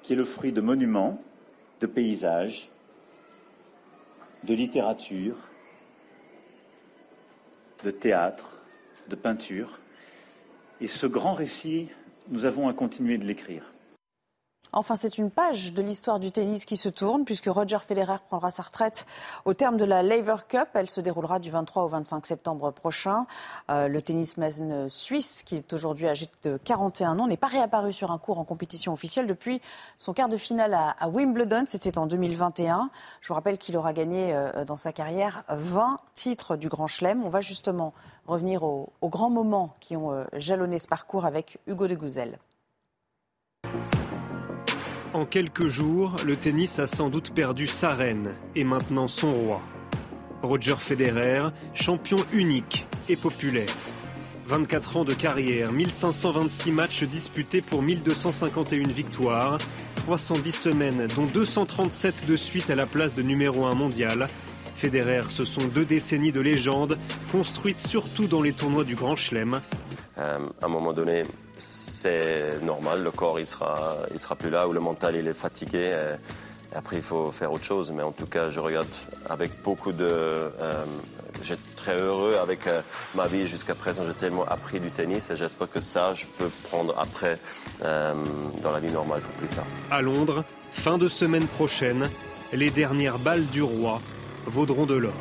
qui est le fruit de monuments, de paysages, de littérature, de théâtre, de peinture. Et ce grand récit, nous avons à continuer de l'écrire. Enfin, c'est une page de l'histoire du tennis qui se tourne puisque Roger Federer prendra sa retraite au terme de la Lever Cup. Elle se déroulera du 23 au 25 septembre prochain. Euh, le tennisman suisse, qui est aujourd'hui âgé de 41 ans, n'est pas réapparu sur un cours en compétition officielle depuis son quart de finale à, Wimbledon. C'était en 2021. Je vous rappelle qu'il aura gagné euh, dans sa carrière 20 titres du Grand Chelem. On va justement revenir aux, aux grands moments qui ont euh, jalonné ce parcours avec Hugo de Gouzel. En quelques jours, le tennis a sans doute perdu sa reine et maintenant son roi. Roger Federer, champion unique et populaire. 24 ans de carrière, 1526 matchs disputés pour 1251 victoires, 310 semaines, dont 237 de suite à la place de numéro 1 mondial. Federer, ce sont deux décennies de légende, construites surtout dans les tournois du Grand Chelem. Euh, à un moment donné, c'est normal, le corps il sera, plus là, ou le mental il est fatigué. Après il faut faire autre chose. Mais en tout cas, je regarde avec beaucoup de. Euh, j'ai très heureux avec euh, ma vie jusqu'à présent. J'ai tellement appris du tennis et j'espère que ça, je peux prendre après euh, dans la vie normale pour plus tard. À Londres, fin de semaine prochaine, les dernières balles du roi vaudront de l'or.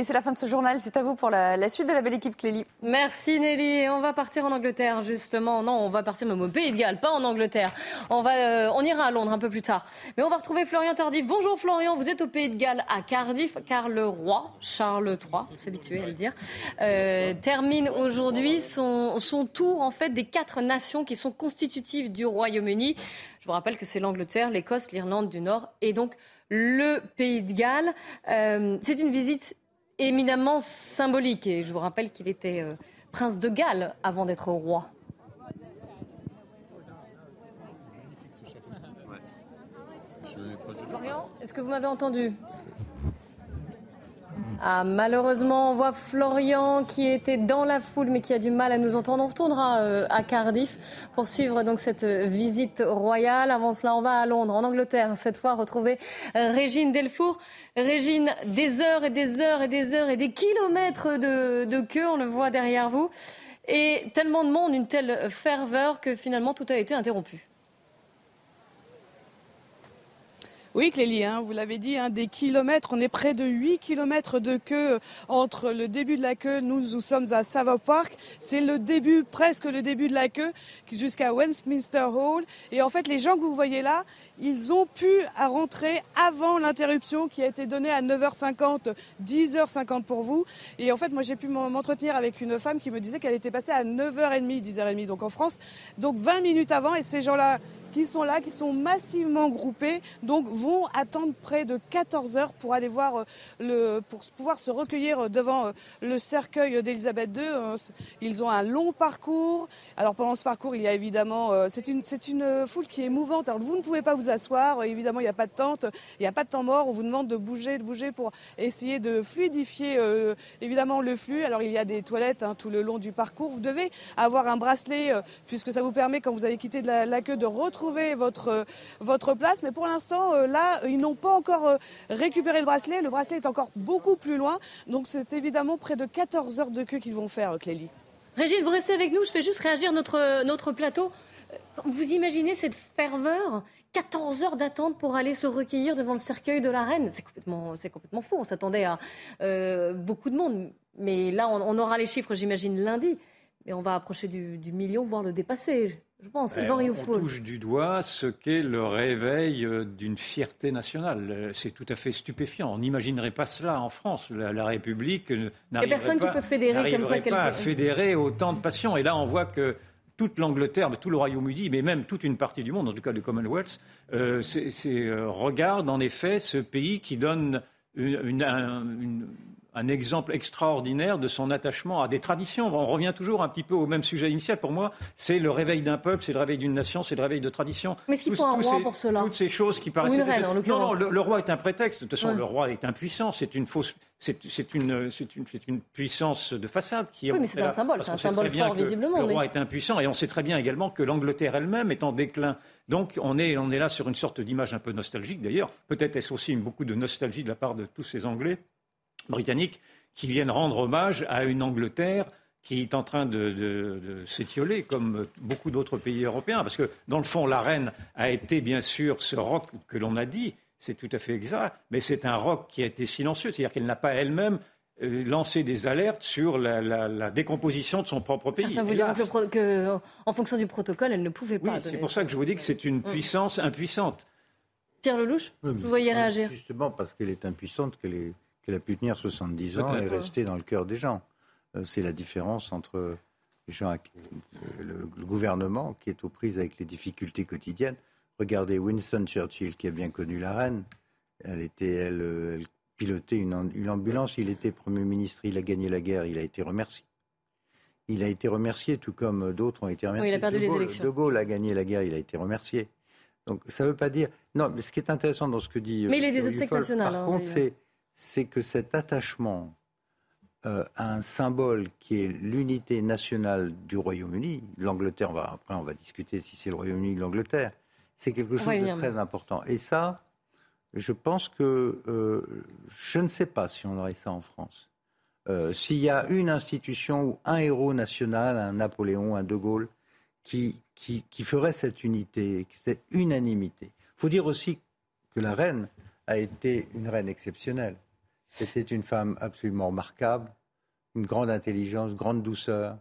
Et c'est la fin de ce journal. C'est à vous pour la, suite de la belle équipe Clélie. Merci Nelly. On va partir en Angleterre justement. Non, on va partir même au Pays de Galles, pas en Angleterre. On va, euh, on ira à Londres un peu plus tard. Mais on va retrouver Florian Tardif. Bonjour Florian. Vous êtes au Pays de Galles à Cardiff, car le roi Charles III, s'habituer à le dire, euh, termine aujourd'hui son, son tour en fait des quatre nations qui sont constitutives du Royaume-Uni. Je vous rappelle que c'est l'Angleterre, l'Écosse, l'Irlande du Nord et donc le Pays de Galles. Euh, c'est une visite éminemment symbolique. Et je vous rappelle qu'il était euh, prince de Galles avant d'être roi. Florian, est-ce que vous m'avez entendu? Ah, malheureusement, on voit Florian qui était dans la foule mais qui a du mal à nous entendre. On retournera euh, à Cardiff pour suivre donc cette euh, visite royale. Avant cela, on va à Londres, en Angleterre, cette fois retrouver euh, Régine Delfour. Régine, des heures et des heures et des heures et des kilomètres de, de queue, on le voit derrière vous. Et tellement de monde, une telle ferveur que finalement tout a été interrompu. Oui, Clélie, hein, vous l'avez dit, hein, des kilomètres. On est près de 8 kilomètres de queue entre le début de la queue. Nous, nous sommes à Savoy Park. C'est le début, presque le début de la queue, jusqu'à Westminster Hall. Et en fait, les gens que vous voyez là, ils ont pu rentrer avant l'interruption qui a été donnée à 9h50, 10h50 pour vous. Et en fait, moi, j'ai pu m'entretenir avec une femme qui me disait qu'elle était passée à 9h30, 10h30, donc en France. Donc 20 minutes avant. Et ces gens-là qui sont là, qui sont massivement groupés, donc vont attendre près de 14 heures pour aller voir le, pour pouvoir se recueillir devant le cercueil d'Elisabeth II. Ils ont un long parcours. Alors pendant ce parcours, il y a évidemment, c'est une, c'est une foule qui est émouvante. Alors vous ne pouvez pas vous asseoir, évidemment il n'y a pas de tente, il n'y a pas de temps mort. On vous demande de bouger, de bouger pour essayer de fluidifier évidemment le flux. Alors il y a des toilettes hein, tout le long du parcours. Vous devez avoir un bracelet puisque ça vous permet quand vous avez quitté la, la queue de retrouver votre, votre place. Mais pour l'instant, euh, là, ils n'ont pas encore euh, récupéré le bracelet. Le bracelet est encore beaucoup plus loin. Donc c'est évidemment près de 14 heures de queue qu'ils vont faire, Clélie. Régine, vous restez avec nous. Je fais juste réagir notre, notre plateau. Vous imaginez cette ferveur? 14 heures d'attente pour aller se recueillir devant le cercueil de la reine. C'est complètement, c'est complètement fou. On s'attendait à euh, beaucoup de monde. Mais là, on aura les chiffres, j'imagine, lundi. Mais on va approcher du, du million, voire le dépasser. Je pense, Ben, on touche du doigt ce qu'est le réveil euh, d'une fierté nationale. Euh, C'est tout à fait stupéfiant. On n'imaginerait pas cela en France. La, la République euh, n'arriverait personne qui pas, peut fédérer comme ça pas à fédérer autant de passions. Et là, on voit que toute l'Angleterre, tout le Royaume-Uni, mais même toute une partie du monde, en tout cas le Commonwealth, euh, euh, regarde en effet ce pays qui donne une- une- un, une- un exemple extraordinaire de son attachement à des traditions. On revient toujours un petit peu au même sujet initial. Pour moi, c'est le réveil d'un peuple, c'est le réveil d'une nation, c'est le réveil de traditions. Mais est-ce qu'il faut un roi ces- pour cela Toutes ces choses qui paraissent. une reine, en Non, non, le, le roi est un prétexte. De toute façon, le roi est impuissant. C'est une fausse. C'est une, une, une puissance de façade qui. Oui, mais c'est un symbole, c'est un symbole fort, visiblement, Le mais- roi est impuissant et on sait très bien également que l'Angleterre elle-même est en déclin. Donc on est, on est là sur une sorte d'image un peu nostalgique. D'ailleurs, peut-être est-ce aussi beaucoup de nostalgie de la part de tous ces Anglais britanniques qui viennent rendre hommage à une Angleterre qui est en train de, de- de s'étioler, comme beaucoup d'autres pays européens. Parce que, dans le fond, la reine a été, bien sûr, ce roc que l'on a dit, c'est tout à fait exact, mais c'est un roc qui a été silencieux, c'est-à-dire qu'elle n'a pas elle-même euh, lancé des alertes sur la, la- la décomposition de son propre pays. Certains vous diront que, en fonction du protocole, elle ne pouvait Oui, pas. c'est pour ça que je vous dis que c'est une Mm. puissance impuissante. Pierre Lelouch, Oui, vous voyez réagir? Justement parce qu'elle est impuissante qu'elle est- qu'elle a pu tenir 70 ans et rester dans le cœur des gens. Euh, C'est la différence entre les gens, avec- le, le gouvernement qui est aux prises avec les difficultés quotidiennes. Regardez Winston Churchill qui a bien connu la reine. Elle, était, elle, euh, elle pilotait une, am- une ambulance. Il était Premier ministre. Il a gagné la guerre. Il a été remercié. Il a été remercié, tout comme d'autres ont été remerciés. il a perdu de les Gaulle, élections. De Gaulle a gagné la guerre. Il a été remercié. Donc ça ne veut pas dire. Non, mais ce qui est intéressant dans ce que dit. Mais il est des obsèques nationales, Par hein, contre, c'est c'est que cet attachement euh, à un symbole qui est l'unité nationale du Royaume-Uni, l'Angleterre, on va, après on va discuter si c'est le Royaume-Uni ou l'Angleterre, c'est quelque chose de très important. Et ça, je pense que euh, je ne sais pas si on aurait ça en France. Euh, S'il y a une institution ou un héros national, un Napoléon, un De Gaulle, qui, qui, qui ferait cette unité, cette unanimité. Il faut dire aussi que la reine a été une reine exceptionnelle. C'était une femme absolument remarquable, une grande intelligence, grande douceur,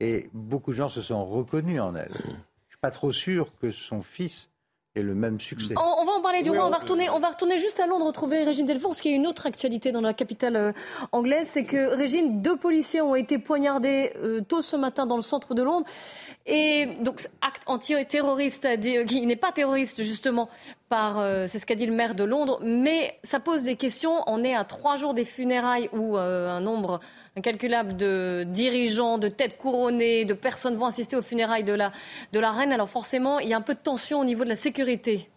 et beaucoup de gens se sont reconnus en elle. Je ne suis pas trop sûr que son fils ait le même succès. En parler du Oui, roi. On va retourner, on va retourner juste à Londres retrouver Régine Delfour. Ce qui est une autre actualité dans la capitale euh, anglaise, c'est que Régine, deux policiers ont été poignardés euh, tôt ce matin dans le centre de Londres. Et donc acte antiterroriste, euh, qui n'est pas terroriste justement, par euh, c'est ce qu'a dit le maire de Londres. Mais ça pose des questions. On est à trois jours des funérailles où euh, un nombre incalculable de dirigeants, de têtes couronnées, de personnes vont assister aux funérailles de la, de la reine. Alors forcément, il y a un peu de tension au niveau de la sécurité.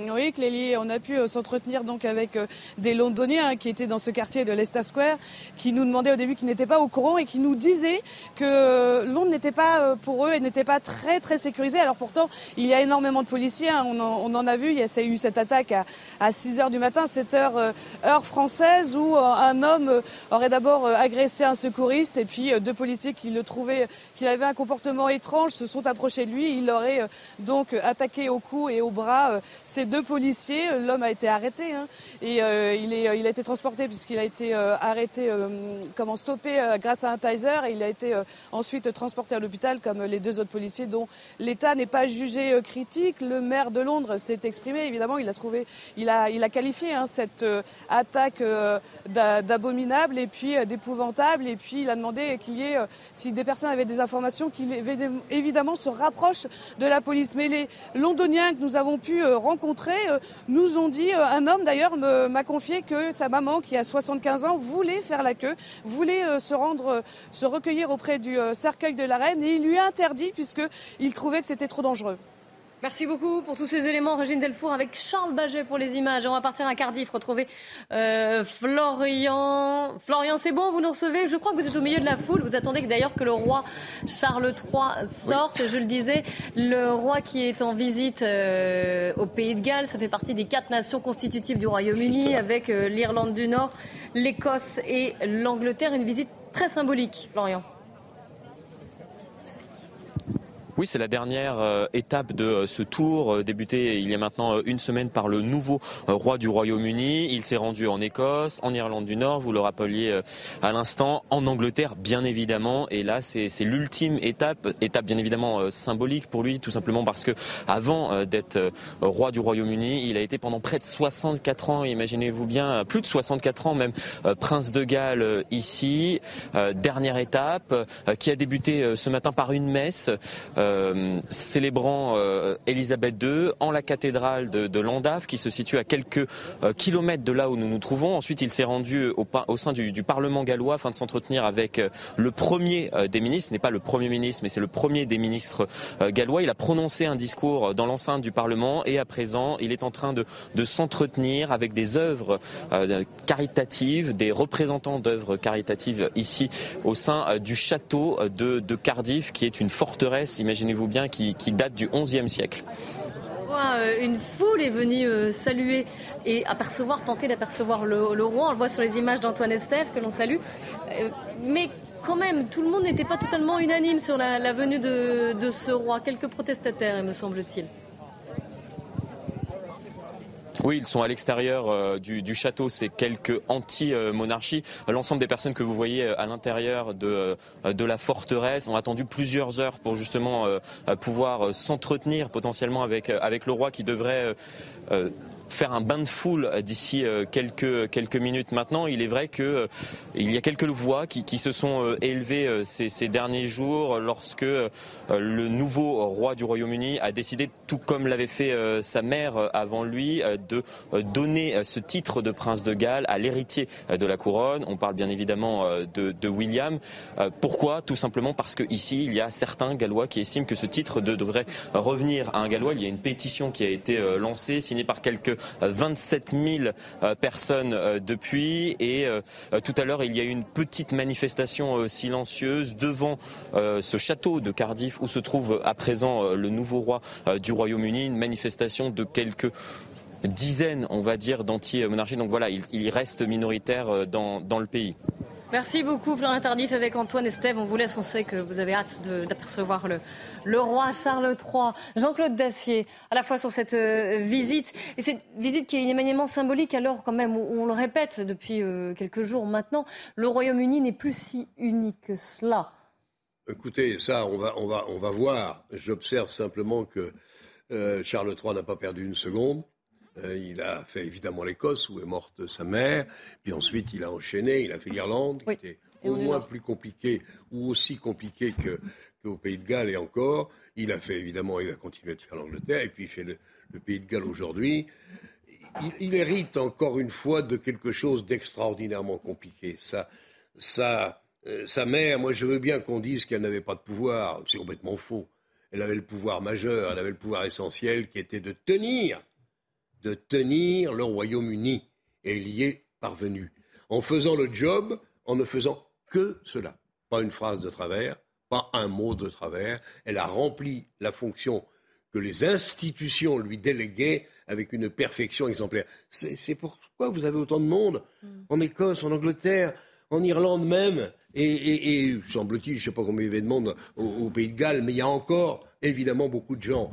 Oui, Clélie, on a pu euh, s'entretenir donc avec euh, des Londoniens hein, qui étaient dans ce quartier de Leicester Square, qui nous demandaient au début qu'ils n'étaient pas au courant et qui nous disaient que euh, Londres n'était pas pour eux et n'était pas très très sécurisé. Alors pourtant, il y a énormément de policiers. hein, on, en, a vu. Il y a, eu cette attaque à, à 6 heures du matin, 7 heures heure française, où un homme aurait d'abord agressé un secouriste et puis deux policiers qui le trouvaient, qu'il avait un comportement étrange, se sont approchés de lui. Il aurait euh, donc attaqué au cou et au bras euh, ces deux policiers. L'homme a été arrêté hein, et il, est, a été transporté puisqu'il a été arrêté, comment stoppé grâce à un taser et il a été ensuite transporté à l'hôpital comme les deux autres policiers dont l'État n'est pas jugé critique. Le maire de Londres s'est exprimé. Évidemment, il a trouvé, il a, il a qualifié hein, cette attaque d'abominable et puis d'épouvantable. Et puis il a demandé qu'il y ait, si des personnes avaient des informations, qu'il évidemment se rapproche de la police. Mais les Londoniens que nous avons pu euh, rencontrer euh, nous ont dit, euh, un homme d'ailleurs m'a confié que sa maman, qui a 75 ans, voulait faire la queue, voulait se rendre, se recueillir auprès du cercueil de la reine et il lui a interdit puisqu'il trouvait que c'était trop dangereux. Merci beaucoup pour tous ces éléments. Régine Delfour avec Charles Baget pour les images. On va partir à Cardiff retrouver euh, Florian. Florian, c'est bon, vous nous recevez? Je crois que vous êtes au milieu de la foule. Vous attendez d'ailleurs que le roi Charles III sorte. Je le disais, le roi qui est en visite euh, au Pays de Galles, ça fait partie des quatre nations constitutives du Royaume-Uni avec euh, l'Irlande du Nord, l'Écosse et l'Angleterre. Une visite très symbolique, Florian. Oui, c'est la dernière euh, étape de euh, ce tour, euh, débuté il y a maintenant une semaine par le nouveau roi du Royaume-Uni. Il s'est rendu en Écosse, en Irlande du Nord, vous le rappeliez à l'instant, en Angleterre, bien évidemment. Et là, c'est l'ultime étape, étape bien évidemment symbolique pour lui, tout simplement parce que avant d'être roi du Royaume-Uni, il a été pendant près de 64 ans, imaginez-vous bien, plus de 64 ans même, prince de Galles ici. Dernière étape qui a débuté ce matin par une messe. Euh, célébrant euh, Élisabeth II en la cathédrale de, de Landave qui se situe à quelques euh, kilomètres de là où nous nous trouvons. Ensuite, il s'est rendu au, au sein du, du, Parlement gallois afin de s'entretenir avec le premier des ministres, n'est pas le premier ministre, mais c'est le premier des ministres gallois. Il a prononcé un discours dans l'enceinte du Parlement et à présent, il est en train de, de s'entretenir avec des œuvres caritatives, des représentants d'œuvres caritatives ici au sein du château de, de Cardiff, qui est une forteresse, imaginez-vous bien, qui, date du XIe siècle. Euh, une foule est venue euh, saluer et apercevoir, tenter d'apercevoir le, roi. On le voit sur les images d'Antoine Estève que l'on salue. Euh, mais quand même, tout le monde n'était pas totalement unanime sur la, venue de, de ce roi. Quelques protestataires, me semble-t-il. Oui, ils sont à l'extérieur euh, du, château, c'est quelques anti-monarchies. L'ensemble des personnes que vous voyez euh, à l'intérieur de, euh, de la forteresse ont attendu plusieurs heures pour justement pouvoir s'entretenir potentiellement avec, avec le roi qui devrait faire un bain de foule d'ici euh, quelques, quelques minutes maintenant. Il est vrai qu'il euh, il y a quelques voix qui, qui se sont euh, élevées ces, ces, derniers jours lorsque le nouveau roi du Royaume-Uni a décidé, tout comme l'avait fait sa mère avant lui, de donner ce titre de prince de Galles à l'héritier de la couronne. On parle bien évidemment de, de William. Pourquoi? Tout simplement parce qu'ici, il y a certains Gallois qui estiment que ce titre devrait revenir à un Gallois. Il y a une pétition qui a été lancée, signée par quelques 27 000 euh, personnes euh, depuis. Et euh, tout à l'heure, il y a eu une petite manifestation silencieuse devant ce château de Cardiff où se trouve à présent le nouveau roi du Royaume-Uni. Une manifestation de quelques dizaines, on va dire, d'anti-monarchie. Donc voilà, il, reste minoritaire dans, dans le pays. Merci beaucoup, Florian Tardif, avec Antoine Estève. On vous laisse, on sait que vous avez hâte d'apercevoir le, le roi Charles III. Jean-Claude Dacier, à la fois sur cette euh, visite, et cette visite qui est éminemment symbolique, alors quand même, on, le répète depuis euh, quelques jours maintenant, le Royaume-Uni n'est plus si unique que cela. Écoutez, ça, on va, on va, on va voir. J'observe simplement que euh, Charles III n'a pas perdu une seconde. il a fait évidemment l'Écosse, où est morte sa mère. Puis ensuite, il a enchaîné, il a fait l'Irlande, qui était au moins plus compliqué ou aussi compliqué que, qu'au Pays de Galles et encore. Il a fait évidemment, il a continué de faire l'Angleterre et puis il fait le, Pays de Galles aujourd'hui. Il, hérite encore une fois de quelque chose d'extraordinairement compliqué. Sa, sa, euh, sa mère, moi je veux bien qu'on dise qu'elle n'avait pas de pouvoir, c'est complètement faux. Elle avait le pouvoir majeur, elle avait le pouvoir essentiel qui était de tenir, de tenir le Royaume-Uni. Et elle y est parvenue. En faisant le job, en ne faisant que cela. Pas une phrase de travers, pas un mot de travers. Elle a rempli la fonction que les institutions lui déléguaient avec une perfection exemplaire. C'est pourquoi vous avez autant de monde mm. en Écosse, en Angleterre, en Irlande même, et, semble-t-il, je ne sais pas combien il y avait de monde au, Pays de Galles, mais il y a encore évidemment beaucoup de gens.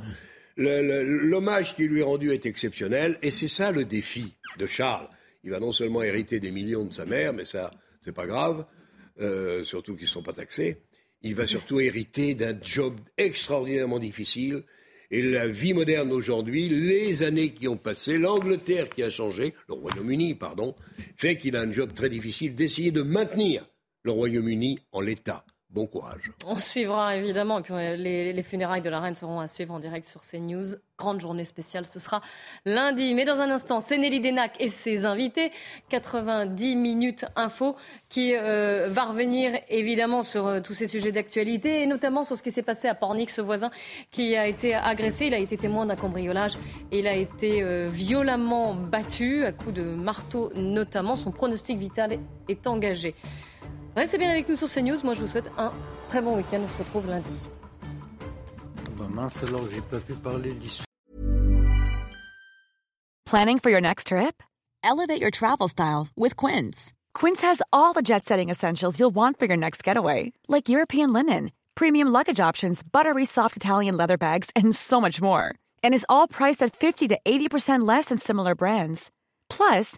L'hommage qui lui est rendu est exceptionnel et c'est ça le défi de Charles. Il va non seulement hériter des millions de sa mère, mais ça, c'est pas grave, euh, surtout qu'ils ne sont pas taxés. Il va surtout hériter d'un job extraordinairement difficile. Et la vie moderne aujourd'hui, les années qui ont passé, l'Angleterre qui a changé, le Royaume-Uni, pardon, fait qu'il a un job très difficile d'essayer de maintenir le Royaume-Uni en l'état. Bon courage. On suivra évidemment. Et puis euh, les, funérailles de la reine seront à suivre en direct sur CNews. Grande journée spéciale, ce sera lundi. Mais dans un instant, c'est Nelly Denac et ses invités. 90 minutes info qui euh, va revenir évidemment sur euh, tous ces sujets d'actualité et notamment sur ce qui s'est passé à Pornic, ce voisin qui a été agressé. Il a été témoin d'un cambriolage et il a été violemment battu à coups de marteau notamment. Son pronostic vital est engagé. Restez bien avec nous sur CNews. Moi, je vous souhaite un très bon week-end. On se retrouve lundi. Bah mince, alors j'ai pas pu parler Planning for your next trip? Elevate your travel style with Quince. Quince has all the jet setting essentials you'll want for your next getaway, like European linen, premium luggage options, buttery soft Italian leather bags, and so much more. And is all priced at 50 to 80% less than similar brands. Plus,